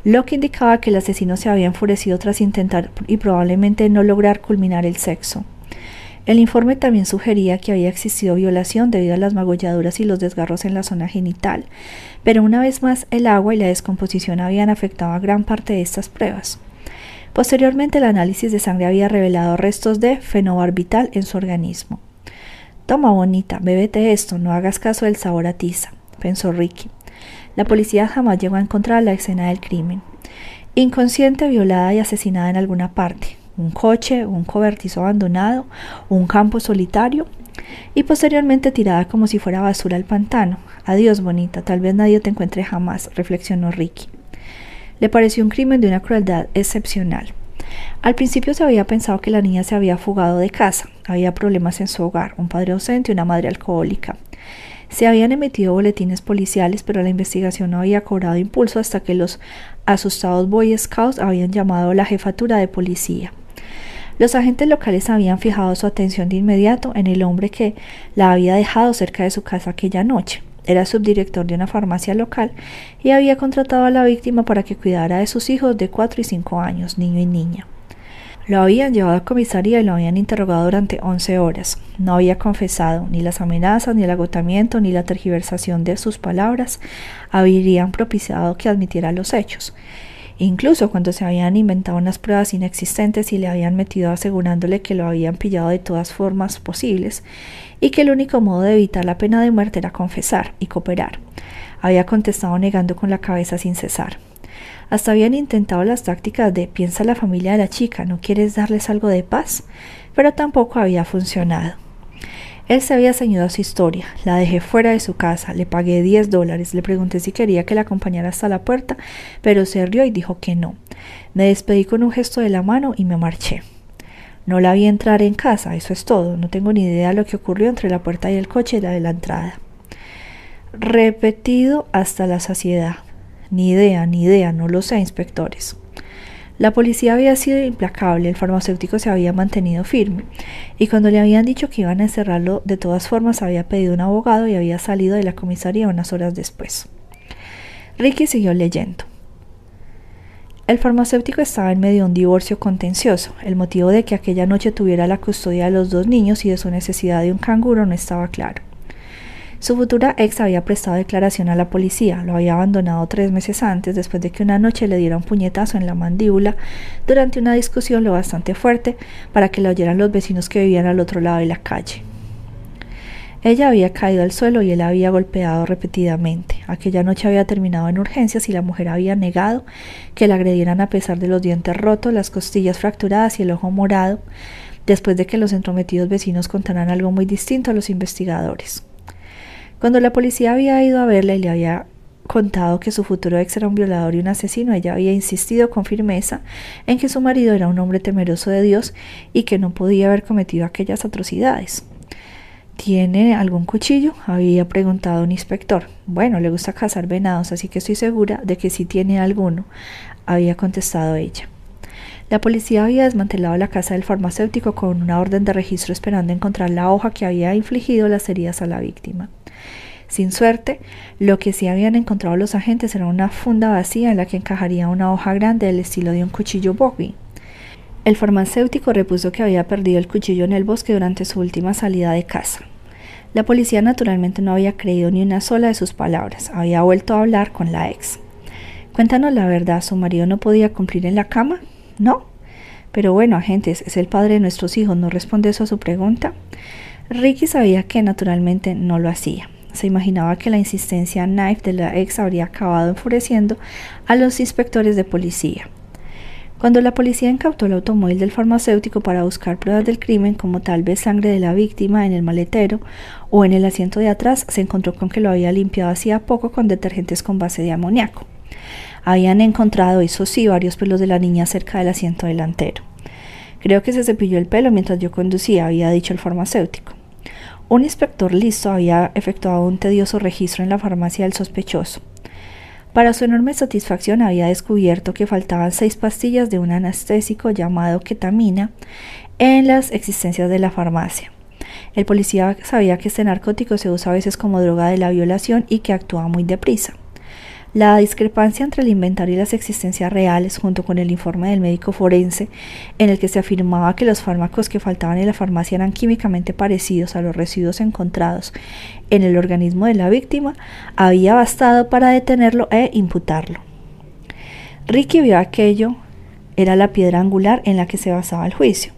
lo que indicaba que el asesino se había enfurecido tras intentar y probablemente no lograr culminar el sexo. El informe también sugería que había existido violación debido a las magolladuras y los desgarros en la zona genital, pero una vez más el agua y la descomposición habían afectado a gran parte de estas pruebas. Posteriormente el análisis de sangre había revelado restos de fenobarbital en su organismo. Toma bonita, bébete esto, no hagas caso del sabor a tiza, pensó Ricky. La policía jamás llegó a encontrar la escena del crimen. Inconsciente, violada y asesinada en alguna parte, un coche, un cobertizo abandonado, un campo solitario y posteriormente tirada como si fuera basura al pantano. Adiós, bonita, tal vez nadie te encuentre jamás, reflexionó Ricky. Le pareció un crimen de una crueldad excepcional. Al principio se había pensado que la niña se había fugado de casa, había problemas en su hogar, un padre ausente y una madre alcohólica. Se habían emitido boletines policiales, pero la investigación no había cobrado impulso hasta que los asustados Boy Scouts habían llamado a la jefatura de policía. Los agentes locales habían fijado su atención de inmediato en el hombre que la había dejado cerca de su casa aquella noche. Era subdirector de una farmacia local y había contratado a la víctima para que cuidara de sus hijos de 4 y 5 años, niño y niña. Lo habían llevado a comisaría y lo habían interrogado durante 11 horas. No había confesado, ni las amenazas, ni el agotamiento, ni la tergiversación de sus palabras habrían propiciado que admitiera los hechos incluso cuando se habían inventado unas pruebas inexistentes y le habían metido asegurándole que lo habían pillado de todas formas posibles y que el único modo de evitar la pena de muerte era confesar y cooperar. Había contestado negando con la cabeza sin cesar. Hasta habían intentado las tácticas de piensa la familia de la chica, ¿no quieres darles algo de paz? Pero tampoco había funcionado. Él se había ceñido a su historia. La dejé fuera de su casa, le pagué 10 dólares, le pregunté si quería que la acompañara hasta la puerta, pero se rió y dijo que no. Me despedí con un gesto de la mano y me marché. No la vi entrar en casa, eso es todo. No tengo ni idea de lo que ocurrió entre la puerta y el coche y la de la entrada. Repetido hasta la saciedad. Ni idea, ni idea, no lo sé, inspectores. La policía había sido implacable, el farmacéutico se había mantenido firme, y cuando le habían dicho que iban a encerrarlo, de todas formas había pedido un abogado y había salido de la comisaría unas horas después. Ricky siguió leyendo. El farmacéutico estaba en medio de un divorcio contencioso. El motivo de que aquella noche tuviera la custodia de los dos niños y de su necesidad de un canguro no estaba claro. Su futura ex había prestado declaración a la policía, lo había abandonado tres meses antes después de que una noche le diera un puñetazo en la mandíbula durante una discusión lo bastante fuerte para que la oyeran los vecinos que vivían al otro lado de la calle. Ella había caído al suelo y él había golpeado repetidamente. Aquella noche había terminado en urgencias y la mujer había negado que la agredieran a pesar de los dientes rotos, las costillas fracturadas y el ojo morado, después de que los entrometidos vecinos contaran algo muy distinto a los investigadores. Cuando la policía había ido a verla y le había contado que su futuro ex era un violador y un asesino, ella había insistido con firmeza en que su marido era un hombre temeroso de Dios y que no podía haber cometido aquellas atrocidades. ¿Tiene algún cuchillo? había preguntado un inspector. Bueno, le gusta cazar venados, así que estoy segura de que sí tiene alguno, había contestado ella. La policía había desmantelado la casa del farmacéutico con una orden de registro esperando encontrar la hoja que había infligido las heridas a la víctima. Sin suerte, lo que sí habían encontrado los agentes era una funda vacía en la que encajaría una hoja grande del estilo de un cuchillo Bowie. El farmacéutico repuso que había perdido el cuchillo en el bosque durante su última salida de casa. La policía naturalmente no había creído ni una sola de sus palabras. Había vuelto a hablar con la ex. Cuéntanos la verdad, ¿su marido no podía cumplir en la cama? No. Pero bueno, agentes, es el padre de nuestros hijos, ¿no responde eso a su pregunta? Ricky sabía que naturalmente no lo hacía. Se imaginaba que la insistencia knife de la ex habría acabado enfureciendo a los inspectores de policía. Cuando la policía incautó el automóvil del farmacéutico para buscar pruebas del crimen, como tal vez sangre de la víctima en el maletero o en el asiento de atrás, se encontró con que lo había limpiado hacía poco con detergentes con base de amoníaco. Habían encontrado, eso sí, varios pelos de la niña cerca del asiento delantero. Creo que se cepilló el pelo mientras yo conducía, había dicho el farmacéutico. Un inspector listo había efectuado un tedioso registro en la farmacia del sospechoso. Para su enorme satisfacción había descubierto que faltaban seis pastillas de un anestésico llamado ketamina en las existencias de la farmacia. El policía sabía que este narcótico se usa a veces como droga de la violación y que actúa muy deprisa. La discrepancia entre el inventario y las existencias reales, junto con el informe del médico forense, en el que se afirmaba que los fármacos que faltaban en la farmacia eran químicamente parecidos a los residuos encontrados en el organismo de la víctima, había bastado para detenerlo e imputarlo. Ricky vio aquello era la piedra angular en la que se basaba el juicio.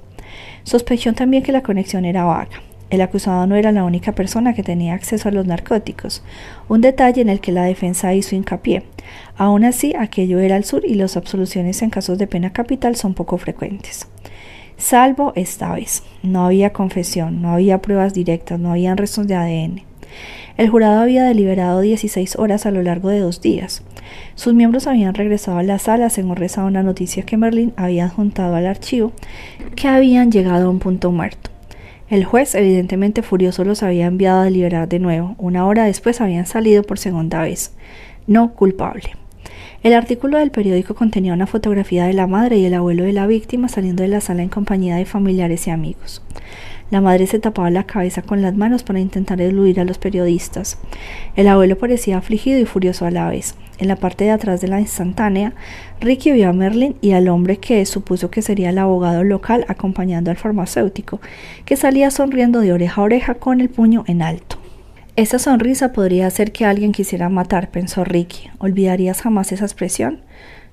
Sospechó también que la conexión era vaga. El acusado no era la única persona que tenía acceso a los narcóticos, un detalle en el que la defensa hizo hincapié. Aún así, aquello era al sur y las absoluciones en casos de pena capital son poco frecuentes. Salvo esta vez. No había confesión, no había pruebas directas, no había restos de ADN. El jurado había deliberado 16 horas a lo largo de dos días. Sus miembros habían regresado a la sala según rezaba una noticia que Merlin había adjuntado al archivo que habían llegado a un punto muerto. El juez, evidentemente furioso, los había enviado a deliberar de nuevo. Una hora después habían salido por segunda vez. No culpable. El artículo del periódico contenía una fotografía de la madre y el abuelo de la víctima saliendo de la sala en compañía de familiares y amigos. La madre se tapaba la cabeza con las manos para intentar eludir a los periodistas. El abuelo parecía afligido y furioso a la vez. En la parte de atrás de la instantánea, Ricky vio a Merlin y al hombre que supuso que sería el abogado local acompañando al farmacéutico, que salía sonriendo de oreja a oreja con el puño en alto. Esa sonrisa podría hacer que alguien quisiera matar, pensó Ricky. ¿Olvidarías jamás esa expresión?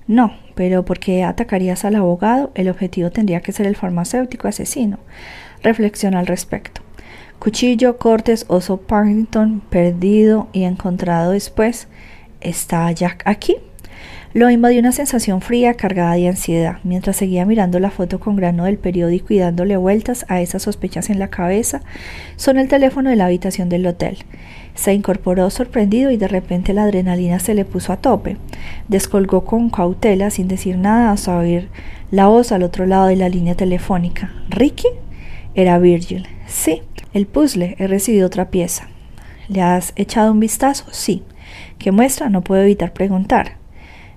No, pero ¿por qué atacarías al abogado? El objetivo tendría que ser el farmacéutico asesino. Reflexiona al respecto. Cuchillo, cortes, oso Partington, perdido y encontrado después. ¿Está Jack aquí? Lo invadió una sensación fría cargada de ansiedad, mientras seguía mirando la foto con grano del periódico y dándole vueltas a esas sospechas en la cabeza, sonó el teléfono de la habitación del hotel. Se incorporó sorprendido y de repente la adrenalina se le puso a tope. Descolgó con cautela, sin decir nada, hasta oír la voz al otro lado de la línea telefónica. ¿Ricky? Era Virgil. Sí. El puzzle. He recibido otra pieza. ¿Le has echado un vistazo? Sí. ¿Qué muestra? No puedo evitar preguntar.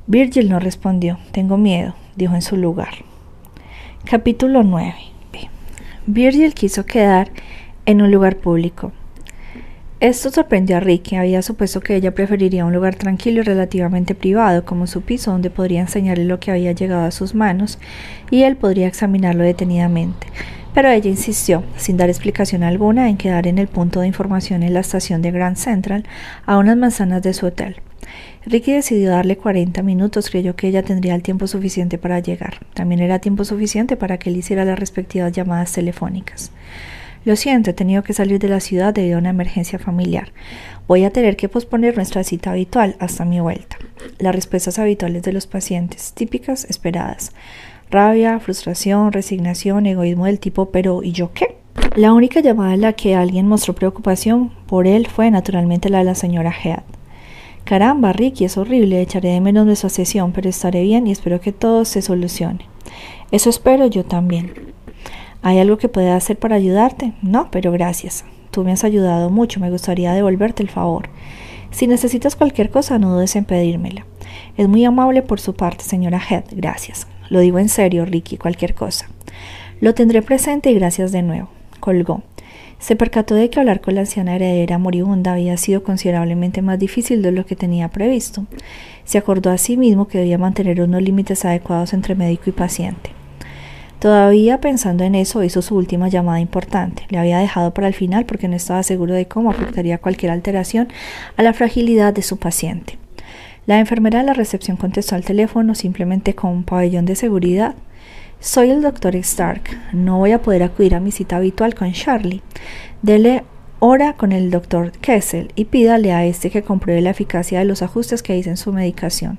Virgil no respondió. Tengo miedo, dijo en su lugar. Capítulo 9. Virgil quiso quedar en un lugar público. Esto sorprendió a Ricky. Había supuesto que ella preferiría un lugar tranquilo y relativamente privado, como su piso, donde podría enseñarle lo que había llegado a sus manos y él podría examinarlo detenidamente pero ella insistió, sin dar explicación alguna, en quedar en el punto de información en la estación de Grand Central, a unas manzanas de su hotel. Ricky decidió darle 40 minutos, creyó que ella tendría el tiempo suficiente para llegar. También era tiempo suficiente para que él hiciera las respectivas llamadas telefónicas. Lo siento, he tenido que salir de la ciudad debido a una emergencia familiar. Voy a tener que posponer nuestra cita habitual hasta mi vuelta. Las respuestas habituales de los pacientes, típicas, esperadas rabia, frustración, resignación, egoísmo del tipo pero ¿y yo qué? La única llamada en la que alguien mostró preocupación por él fue naturalmente la de la señora Head. Caramba, Ricky, es horrible, echaré de menos nuestra sesión, pero estaré bien y espero que todo se solucione. Eso espero yo también. ¿Hay algo que pueda hacer para ayudarte? No, pero gracias. Tú me has ayudado mucho, me gustaría devolverte el favor. Si necesitas cualquier cosa, no dudes en pedírmela. Es muy amable por su parte, señora Head. Gracias. Lo digo en serio, Ricky, cualquier cosa. Lo tendré presente y gracias de nuevo. Colgó. Se percató de que hablar con la anciana heredera moribunda había sido considerablemente más difícil de lo que tenía previsto. Se acordó a sí mismo que debía mantener unos límites adecuados entre médico y paciente. Todavía pensando en eso, hizo su última llamada importante. Le había dejado para el final porque no estaba seguro de cómo afectaría cualquier alteración a la fragilidad de su paciente. La enfermera de la recepción contestó al teléfono simplemente con un pabellón de seguridad. Soy el doctor Stark. No voy a poder acudir a mi cita habitual con Charlie. Dele hora con el doctor Kessel y pídale a este que compruebe la eficacia de los ajustes que hice en su medicación.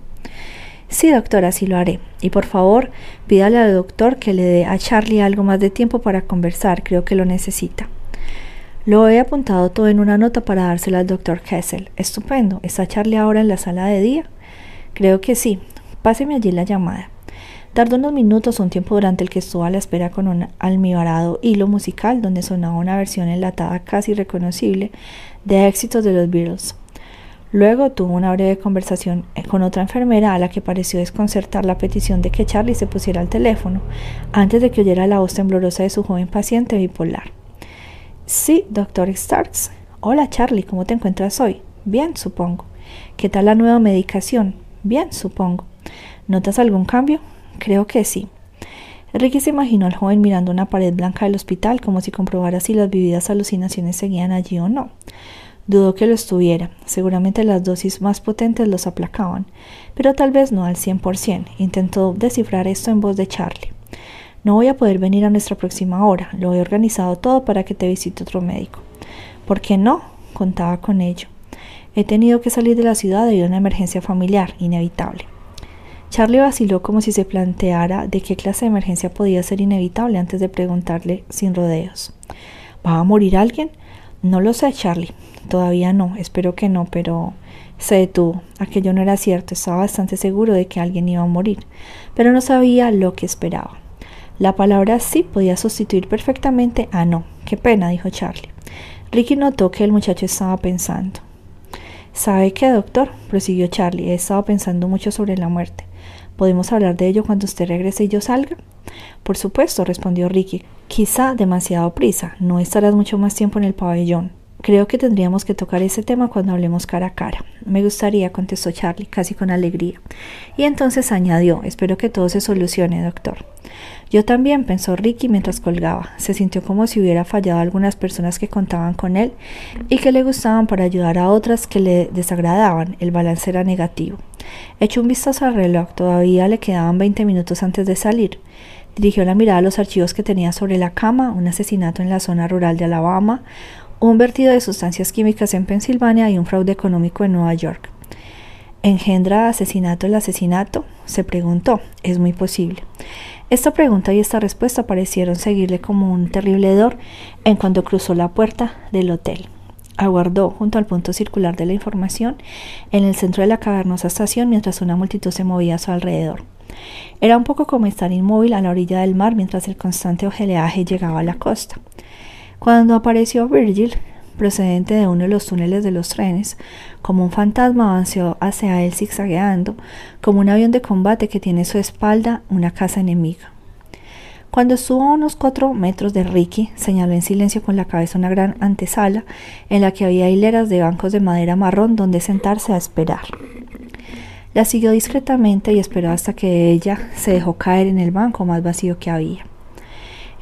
Sí, doctor, así lo haré. Y por favor, pídale al doctor que le dé a Charlie algo más de tiempo para conversar. Creo que lo necesita. Lo he apuntado todo en una nota para dársela al doctor Kessel. Estupendo. ¿Está Charlie ahora en la sala de día? Creo que sí. Páseme allí la llamada. Tardó unos minutos, un tiempo durante el que estuvo a la espera con un almibarado hilo musical donde sonaba una versión enlatada casi reconocible de éxitos de los Beatles. Luego tuvo una breve conversación con otra enfermera a la que pareció desconcertar la petición de que Charlie se pusiera al teléfono antes de que oyera la voz temblorosa de su joven paciente bipolar. Sí, doctor Starks. Hola Charlie, ¿cómo te encuentras hoy? Bien, supongo. ¿Qué tal la nueva medicación? Bien, supongo. ¿Notas algún cambio? Creo que sí. Ricky se imaginó al joven mirando una pared blanca del hospital como si comprobara si las vividas alucinaciones seguían allí o no. Dudó que lo estuviera. Seguramente las dosis más potentes los aplacaban, pero tal vez no al cien por cien. Intentó descifrar esto en voz de Charlie. No voy a poder venir a nuestra próxima hora. Lo he organizado todo para que te visite otro médico. ¿Por qué no? Contaba con ello. He tenido que salir de la ciudad debido a una emergencia familiar, inevitable. Charlie vaciló como si se planteara de qué clase de emergencia podía ser inevitable antes de preguntarle sin rodeos. ¿Va a morir alguien? No lo sé, Charlie. Todavía no, espero que no, pero se detuvo. Aquello no era cierto, estaba bastante seguro de que alguien iba a morir, pero no sabía lo que esperaba. La palabra sí podía sustituir perfectamente a no. Qué pena, dijo Charlie. Ricky notó que el muchacho estaba pensando. ¿Sabe qué, doctor? prosiguió Charlie. He estado pensando mucho sobre la muerte. ¿Podemos hablar de ello cuando usted regrese y yo salga? Por supuesto, respondió Ricky. Quizá demasiado prisa. No estarás mucho más tiempo en el pabellón. Creo que tendríamos que tocar ese tema cuando hablemos cara a cara. Me gustaría, contestó Charlie, casi con alegría. Y entonces añadió, espero que todo se solucione, doctor. Yo también, pensó Ricky mientras colgaba. Se sintió como si hubiera fallado a algunas personas que contaban con él y que le gustaban para ayudar a otras que le desagradaban. El balance era negativo. Echó un vistazo al reloj. Todavía le quedaban 20 minutos antes de salir. Dirigió la mirada a los archivos que tenía sobre la cama, un asesinato en la zona rural de Alabama, un vertido de sustancias químicas en Pensilvania y un fraude económico en Nueva York. ¿Engendra asesinato el asesinato? se preguntó. Es muy posible. Esta pregunta y esta respuesta parecieron seguirle como un terrible hedor en cuanto cruzó la puerta del hotel. Aguardó junto al punto circular de la información en el centro de la cavernosa estación mientras una multitud se movía a su alrededor. Era un poco como estar inmóvil a la orilla del mar mientras el constante ojeleaje llegaba a la costa. Cuando apareció Virgil, procedente de uno de los túneles de los trenes, como un fantasma avanzó hacia él zigzagueando, como un avión de combate que tiene a su espalda una casa enemiga. Cuando estuvo a unos cuatro metros de Ricky, señaló en silencio con la cabeza una gran antesala en la que había hileras de bancos de madera marrón donde sentarse a esperar. La siguió discretamente y esperó hasta que ella se dejó caer en el banco más vacío que había.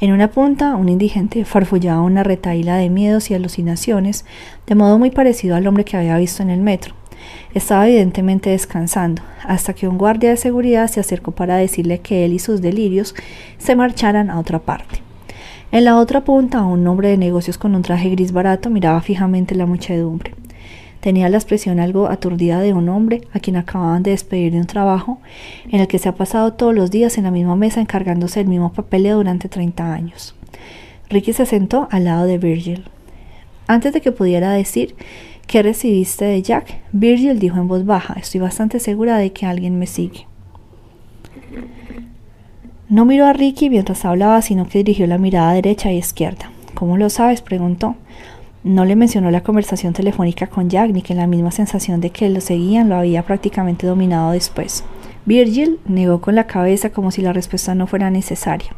En una punta, un indigente farfullaba una retaíla de miedos y alucinaciones, de modo muy parecido al hombre que había visto en el metro. Estaba evidentemente descansando, hasta que un guardia de seguridad se acercó para decirle que él y sus delirios se marcharan a otra parte. En la otra punta, un hombre de negocios con un traje gris barato miraba fijamente la muchedumbre. Tenía la expresión algo aturdida de un hombre a quien acababan de despedir de un trabajo en el que se ha pasado todos los días en la misma mesa encargándose del mismo papeleo durante 30 años. Ricky se sentó al lado de Virgil. Antes de que pudiera decir ¿Qué recibiste de Jack? Virgil dijo en voz baja. Estoy bastante segura de que alguien me sigue. No miró a Ricky mientras hablaba, sino que dirigió la mirada derecha y izquierda. ¿Cómo lo sabes? preguntó. No le mencionó la conversación telefónica con Jack, ni que la misma sensación de que lo seguían lo había prácticamente dominado después. Virgil negó con la cabeza como si la respuesta no fuera necesaria.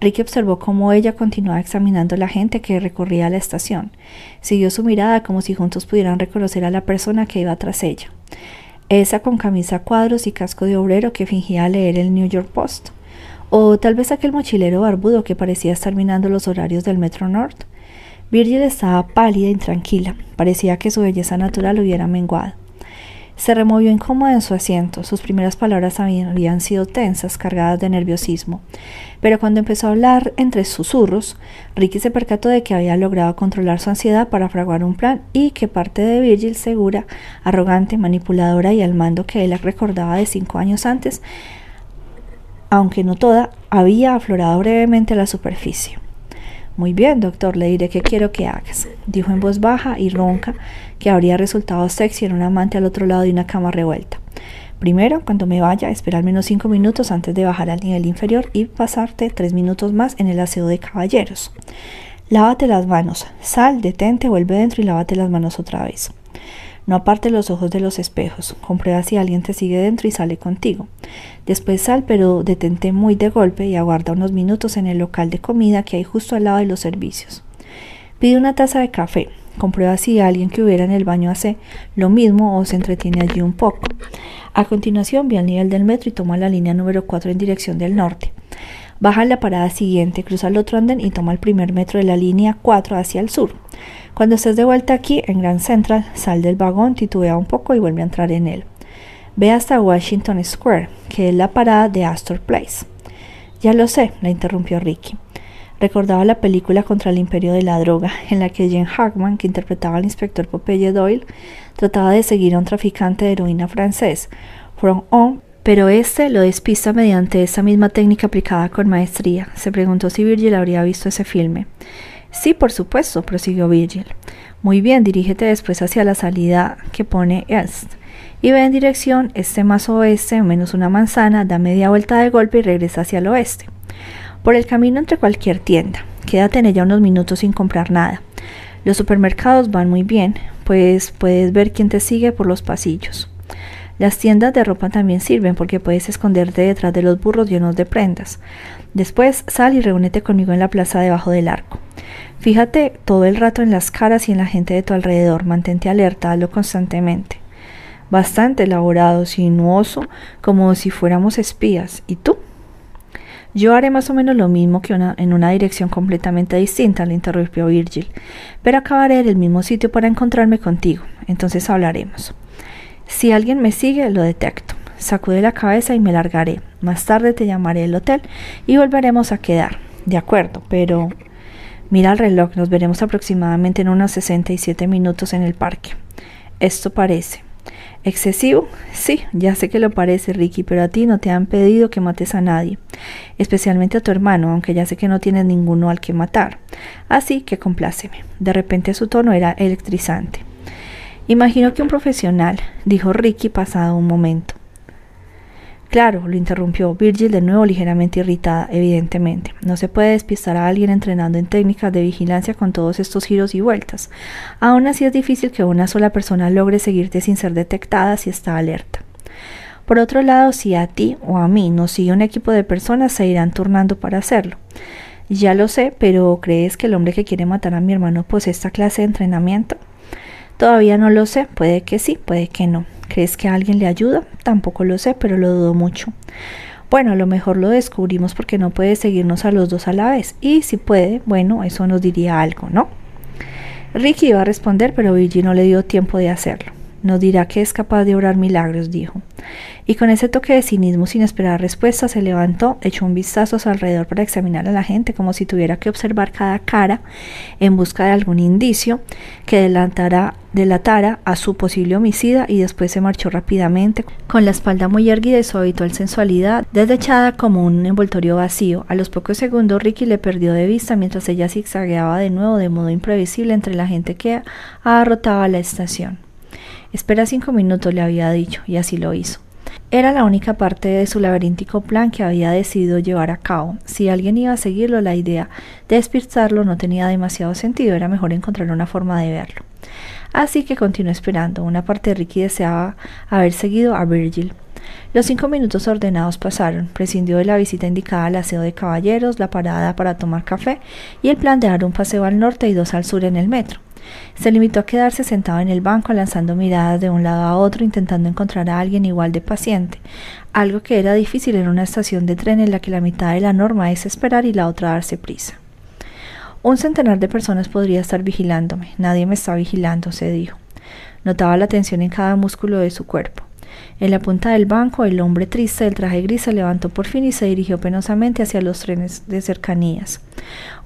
Ricky observó cómo ella continuaba examinando a la gente que recorría la estación. Siguió su mirada como si juntos pudieran reconocer a la persona que iba tras ella. Esa con camisa a cuadros y casco de obrero que fingía leer el New York Post. O tal vez aquel mochilero barbudo que parecía estar minando los horarios del Metro North. Virgil estaba pálida e intranquila. Parecía que su belleza natural hubiera menguado. Se removió incómoda en su asiento. Sus primeras palabras habían sido tensas, cargadas de nerviosismo. Pero cuando empezó a hablar entre susurros, Ricky se percató de que había logrado controlar su ansiedad para fraguar un plan y que parte de Virgil, segura, arrogante, manipuladora y al mando que él recordaba de cinco años antes, aunque no toda, había aflorado brevemente a la superficie. Muy bien, doctor, le diré qué quiero que hagas, dijo en voz baja y ronca que habría resultado sexy en un amante al otro lado de una cama revuelta. Primero, cuando me vaya, espera al menos cinco minutos antes de bajar al nivel inferior y pasarte tres minutos más en el aseo de caballeros. Lávate las manos, sal, detente, vuelve dentro y lávate las manos otra vez. No aparte los ojos de los espejos. Comprueba si alguien te sigue dentro y sale contigo. Después sal, pero detente muy de golpe y aguarda unos minutos en el local de comida que hay justo al lado de los servicios. Pide una taza de café. Comprueba si alguien que hubiera en el baño hace lo mismo o se entretiene allí un poco. A continuación, ve al nivel del metro y toma la línea número 4 en dirección del norte. Baja en la parada siguiente, cruza el otro andén y toma el primer metro de la línea 4 hacia el sur. Cuando estés de vuelta aquí, en Grand Central, sal del vagón, titubea un poco y vuelve a entrar en él. Ve hasta Washington Square, que es la parada de Astor Place. Ya lo sé, la interrumpió Ricky. Recordaba la película contra el imperio de la droga, en la que Jen Hackman, que interpretaba al inspector Popeye Doyle, trataba de seguir a un traficante de heroína francés, From On, pero este lo despista mediante esa misma técnica aplicada con maestría. Se preguntó si Virgil habría visto ese filme. Sí, por supuesto, prosiguió Virgil. Muy bien, dirígete después hacia la salida que pone East y ve en dirección este más oeste menos una manzana, da media vuelta de golpe y regresa hacia el oeste. Por el camino entre cualquier tienda. Quédate en ella unos minutos sin comprar nada. Los supermercados van muy bien, pues puedes ver quién te sigue por los pasillos. Las tiendas de ropa también sirven porque puedes esconderte detrás de los burros llenos de prendas. Después sal y reúnete conmigo en la plaza debajo del arco. Fíjate todo el rato en las caras y en la gente de tu alrededor. Mantente alerta, hazlo constantemente. Bastante elaborado, sinuoso, como si fuéramos espías. ¿Y tú? Yo haré más o menos lo mismo que en una dirección completamente distinta, le interrumpió Virgil, pero acabaré en el mismo sitio para encontrarme contigo. Entonces hablaremos. Si alguien me sigue, lo detecto. Sacude la cabeza y me largaré. Más tarde te llamaré al hotel y volveremos a quedar. De acuerdo, pero Mira el reloj, nos veremos aproximadamente en unos 67 minutos en el parque. Esto parece. ¿Excesivo? Sí, ya sé que lo parece, Ricky, pero a ti no te han pedido que mates a nadie, especialmente a tu hermano, aunque ya sé que no tienes ninguno al que matar. Así que compláceme. De repente su tono era electrizante. Imagino que un profesional, dijo Ricky pasado un momento. Claro, lo interrumpió Virgil de nuevo ligeramente irritada, evidentemente. No se puede despistar a alguien entrenando en técnicas de vigilancia con todos estos giros y vueltas. Aún así es difícil que una sola persona logre seguirte sin ser detectada si está alerta. Por otro lado, si a ti o a mí nos sigue un equipo de personas, se irán turnando para hacerlo. Ya lo sé, pero ¿crees que el hombre que quiere matar a mi hermano posee esta clase de entrenamiento? Todavía no lo sé, puede que sí, puede que no. ¿Crees que alguien le ayuda? Tampoco lo sé, pero lo dudo mucho. Bueno, a lo mejor lo descubrimos porque no puede seguirnos a los dos a la vez. Y si puede, bueno, eso nos diría algo, ¿no? Ricky iba a responder, pero Virgie no le dio tiempo de hacerlo. Nos dirá que es capaz de obrar milagros, dijo. Y con ese toque de cinismo sin esperar respuesta se levantó, echó un vistazo a su alrededor para examinar a la gente como si tuviera que observar cada cara en busca de algún indicio que delatara, a su posible homicida y después se marchó rápidamente con la espalda muy erguida y su habitual sensualidad desdechada como un envoltorio vacío. A los pocos segundos Ricky le perdió de vista mientras ella zigzagueaba de nuevo de modo imprevisible entre la gente que arrotaba la estación. Espera cinco minutos, le había dicho, y así lo hizo. Era la única parte de su laberíntico plan que había decidido llevar a cabo. Si alguien iba a seguirlo, la idea de despistarlo no tenía demasiado sentido, era mejor encontrar una forma de verlo. Así que continuó esperando. Una parte de Ricky deseaba haber seguido a Virgil. Los cinco minutos ordenados pasaron. Prescindió de la visita indicada al aseo de caballeros, la parada para tomar café y el plan de dar un paseo al norte y dos al sur en el metro. Se limitó a quedarse sentado en el banco lanzando miradas de un lado a otro intentando encontrar a alguien igual de paciente, algo que era difícil en una estación de tren en la que la mitad de la norma es esperar y la otra darse prisa. Un centenar de personas podría estar vigilándome. Nadie me está vigilando, se dijo. Notaba la tensión en cada músculo de su cuerpo. En la punta del banco, el hombre triste del traje gris se levantó por fin y se dirigió penosamente hacia los trenes de cercanías.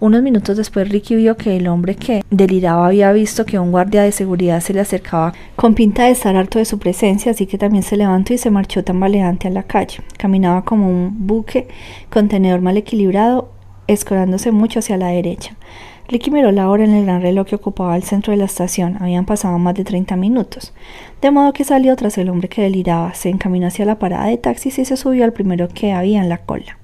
Unos minutos después Ricky vio que el hombre que deliraba había visto que un guardia de seguridad se le acercaba con pinta de estar harto de su presencia, así que también se levantó y se marchó tambaleante a la calle. Caminaba como un buque contenedor mal equilibrado, escorándose mucho hacia la derecha. Ricky miró la hora en el gran reloj que ocupaba el centro de la estación. Habían pasado más de 30 minutos. De modo que salió tras el hombre que deliraba, se encaminó hacia la parada de taxis y se subió al primero que había en la cola.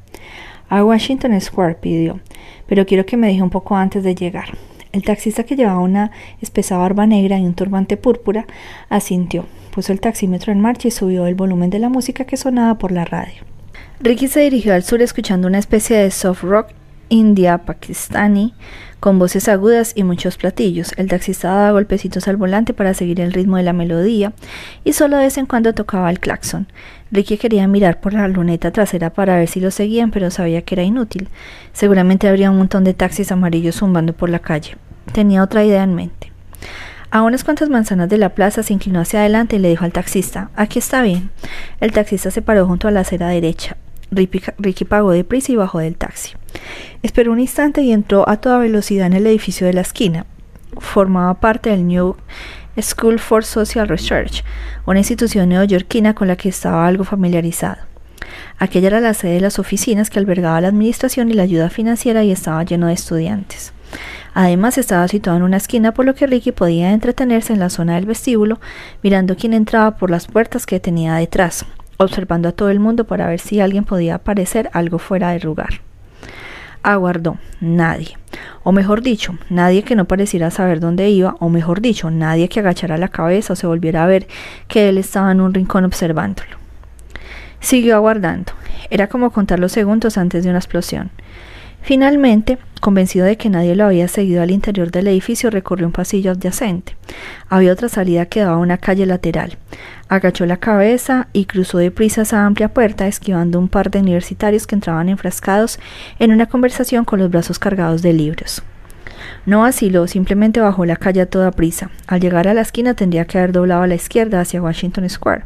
A Washington Square pidió, pero quiero que me deje un poco antes de llegar. El taxista que llevaba una espesa barba negra y un turbante púrpura asintió, puso el taxímetro en marcha y subió el volumen de la música que sonaba por la radio. Ricky se dirigió al sur escuchando una especie de soft rock india, pakistani, con voces agudas y muchos platillos. El taxista daba golpecitos al volante para seguir el ritmo de la melodía y solo de vez en cuando tocaba el claxon. Ricky quería mirar por la luneta trasera para ver si lo seguían, pero sabía que era inútil. Seguramente habría un montón de taxis amarillos zumbando por la calle. Tenía otra idea en mente. A unas cuantas manzanas de la plaza se inclinó hacia adelante y le dijo al taxista, aquí está bien. El taxista se paró junto a la acera derecha. Ricky, pagó deprisa y bajó del taxi. Esperó un instante y entró a toda velocidad en el edificio de la esquina. Formaba parte del New School for Social Research, una institución neoyorquina con la que estaba algo familiarizado. Aquella era la sede de las oficinas que albergaba la administración y la ayuda financiera y estaba lleno de estudiantes. Además estaba situado en una esquina por lo que Ricky podía entretenerse en la zona del vestíbulo mirando quién entraba por las puertas que tenía detrás, observando a todo el mundo para ver si alguien podía aparecer algo fuera de lugar. Aguardó, nadie. O mejor dicho, nadie que no pareciera saber dónde iba, o mejor dicho, nadie que agachara la cabeza o se volviera a ver que él estaba en un rincón observándolo. Siguió aguardando. Era como contar los segundos antes de una explosión. Finalmente, convencido de que nadie lo había seguido al interior del edificio, recorrió un pasillo adyacente. Había otra salida que daba a una calle lateral. Agachó la cabeza y cruzó deprisa esa amplia puerta, esquivando un par de universitarios que entraban enfrascados en una conversación con los brazos cargados de libros. No vaciló, simplemente bajó la calle a toda prisa. Al llegar a la esquina tendría que haber doblado a la izquierda hacia Washington Square,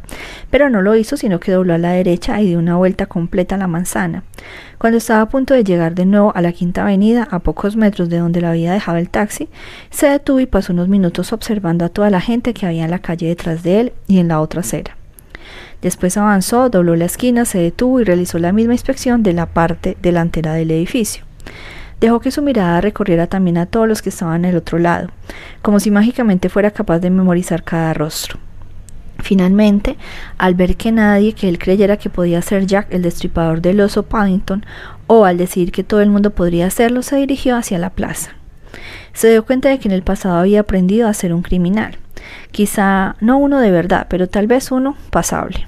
pero no lo hizo, sino que dobló a la derecha y dio una vuelta completa a la manzana. Cuando estaba a punto de llegar de nuevo a la Quinta Avenida, a pocos metros de donde lo había dejado el taxi, se detuvo y pasó unos minutos observando a toda la gente que había en la calle detrás de él y en la otra acera. Después avanzó, dobló la esquina, se detuvo y realizó la misma inspección de la parte delantera del edificio. Dejó que su mirada recorriera también a todos los que estaban al otro lado, como si mágicamente fuera capaz de memorizar cada rostro. Finalmente, al ver que nadie que él creyera que podía ser Jack el destripador del oso Paddington, o al decir que todo el mundo podría hacerlo, se dirigió hacia la plaza. Se dio cuenta de que en el pasado había aprendido a ser un criminal. Quizá no uno de verdad, pero tal vez uno pasable.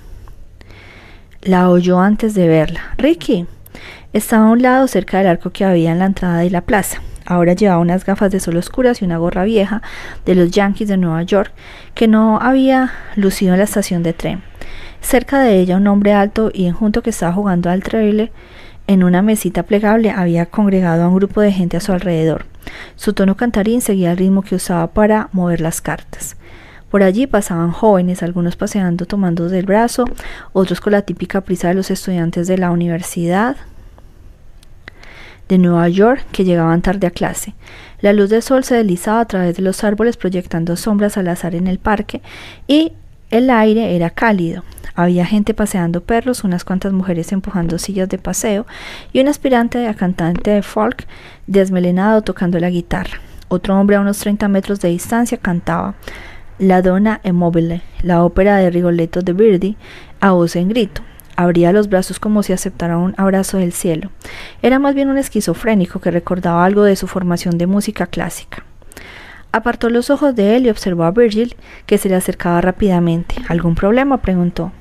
La oyó antes de verla. Ricky, estaba a un lado cerca del arco que había en la entrada de la plaza. Ahora llevaba unas gafas de sol oscuras y una gorra vieja de los Yankees de Nueva York que no había lucido en la estación de tren. Cerca de ella un hombre alto y enjunto que estaba jugando al trailer en una mesita plegable había congregado a un grupo de gente a su alrededor. Su tono cantarín seguía el ritmo que usaba para mover las cartas. Por allí pasaban jóvenes, algunos paseando tomando del brazo, otros con la típica prisa de los estudiantes de la universidad, de Nueva York que llegaban tarde a clase. La luz del sol se deslizaba a través de los árboles proyectando sombras al azar en el parque y el aire era cálido. Había gente paseando perros, unas cuantas mujeres empujando sillas de paseo y un aspirante a cantante de folk desmelenado tocando la guitarra. Otro hombre a unos 30 metros de distancia cantaba La Donna Immobile, la ópera de Rigoletto de Verdi, a voz en grito. Abría los brazos como si aceptara un abrazo del cielo. Era más bien un esquizofrénico que recordaba algo de su formación de música clásica. Apartó los ojos de él y observó a Virgil, que se le acercaba rápidamente. ¿Algún problema? preguntó.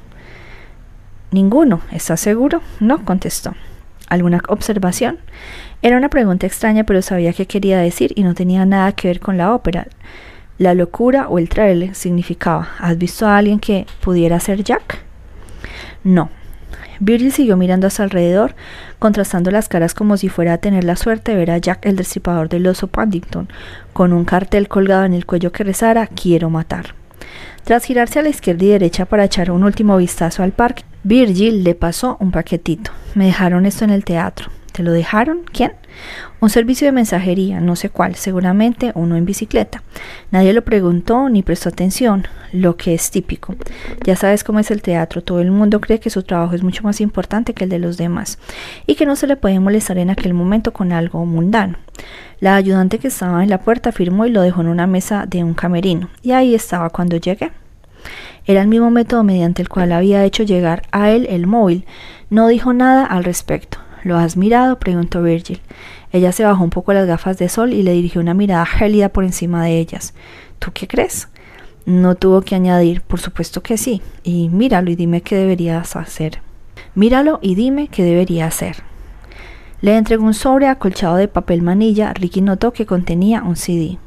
Ninguno. ¿Estás seguro? No, contestó. ¿Alguna observación? Era una pregunta extraña, pero sabía qué quería decir y no tenía nada que ver con la ópera. La locura o el trailer significaba ¿Has visto a alguien que pudiera ser Jack? No, Virgil siguió mirando a su alrededor, contrastando las caras como si fuera a tener la suerte de ver a Jack el destripador del oso Paddington, con un cartel colgado en el cuello que rezara Quiero matar. Tras girarse a la izquierda y derecha para echar un último vistazo al parque, Virgil le pasó un paquetito. Me dejaron esto en el teatro. ¿Te lo dejaron? ¿Quién? Un servicio de mensajería, no sé cuál, seguramente uno en bicicleta. Nadie lo preguntó ni prestó atención, lo que es típico. Ya sabes cómo es el teatro, todo el mundo cree que su trabajo es mucho más importante que el de los demás y que no se le puede molestar en aquel momento con algo mundano. La ayudante que estaba en la puerta firmó y lo dejó en una mesa de un camerino, y ahí estaba cuando llegué. Era el mismo método mediante el cual había hecho llegar a él el móvil. No dijo nada al respecto. ¿Lo has mirado? preguntó Virgil. Ella se bajó un poco las gafas de sol y le dirigió una mirada gélida por encima de ellas. ¿Tú qué crees? No tuvo que añadir, por supuesto que sí. Y míralo y dime qué deberías hacer. Míralo y dime qué debería hacer. Le entregó un sobre acolchado de papel manilla. Ricky notó que contenía un CD.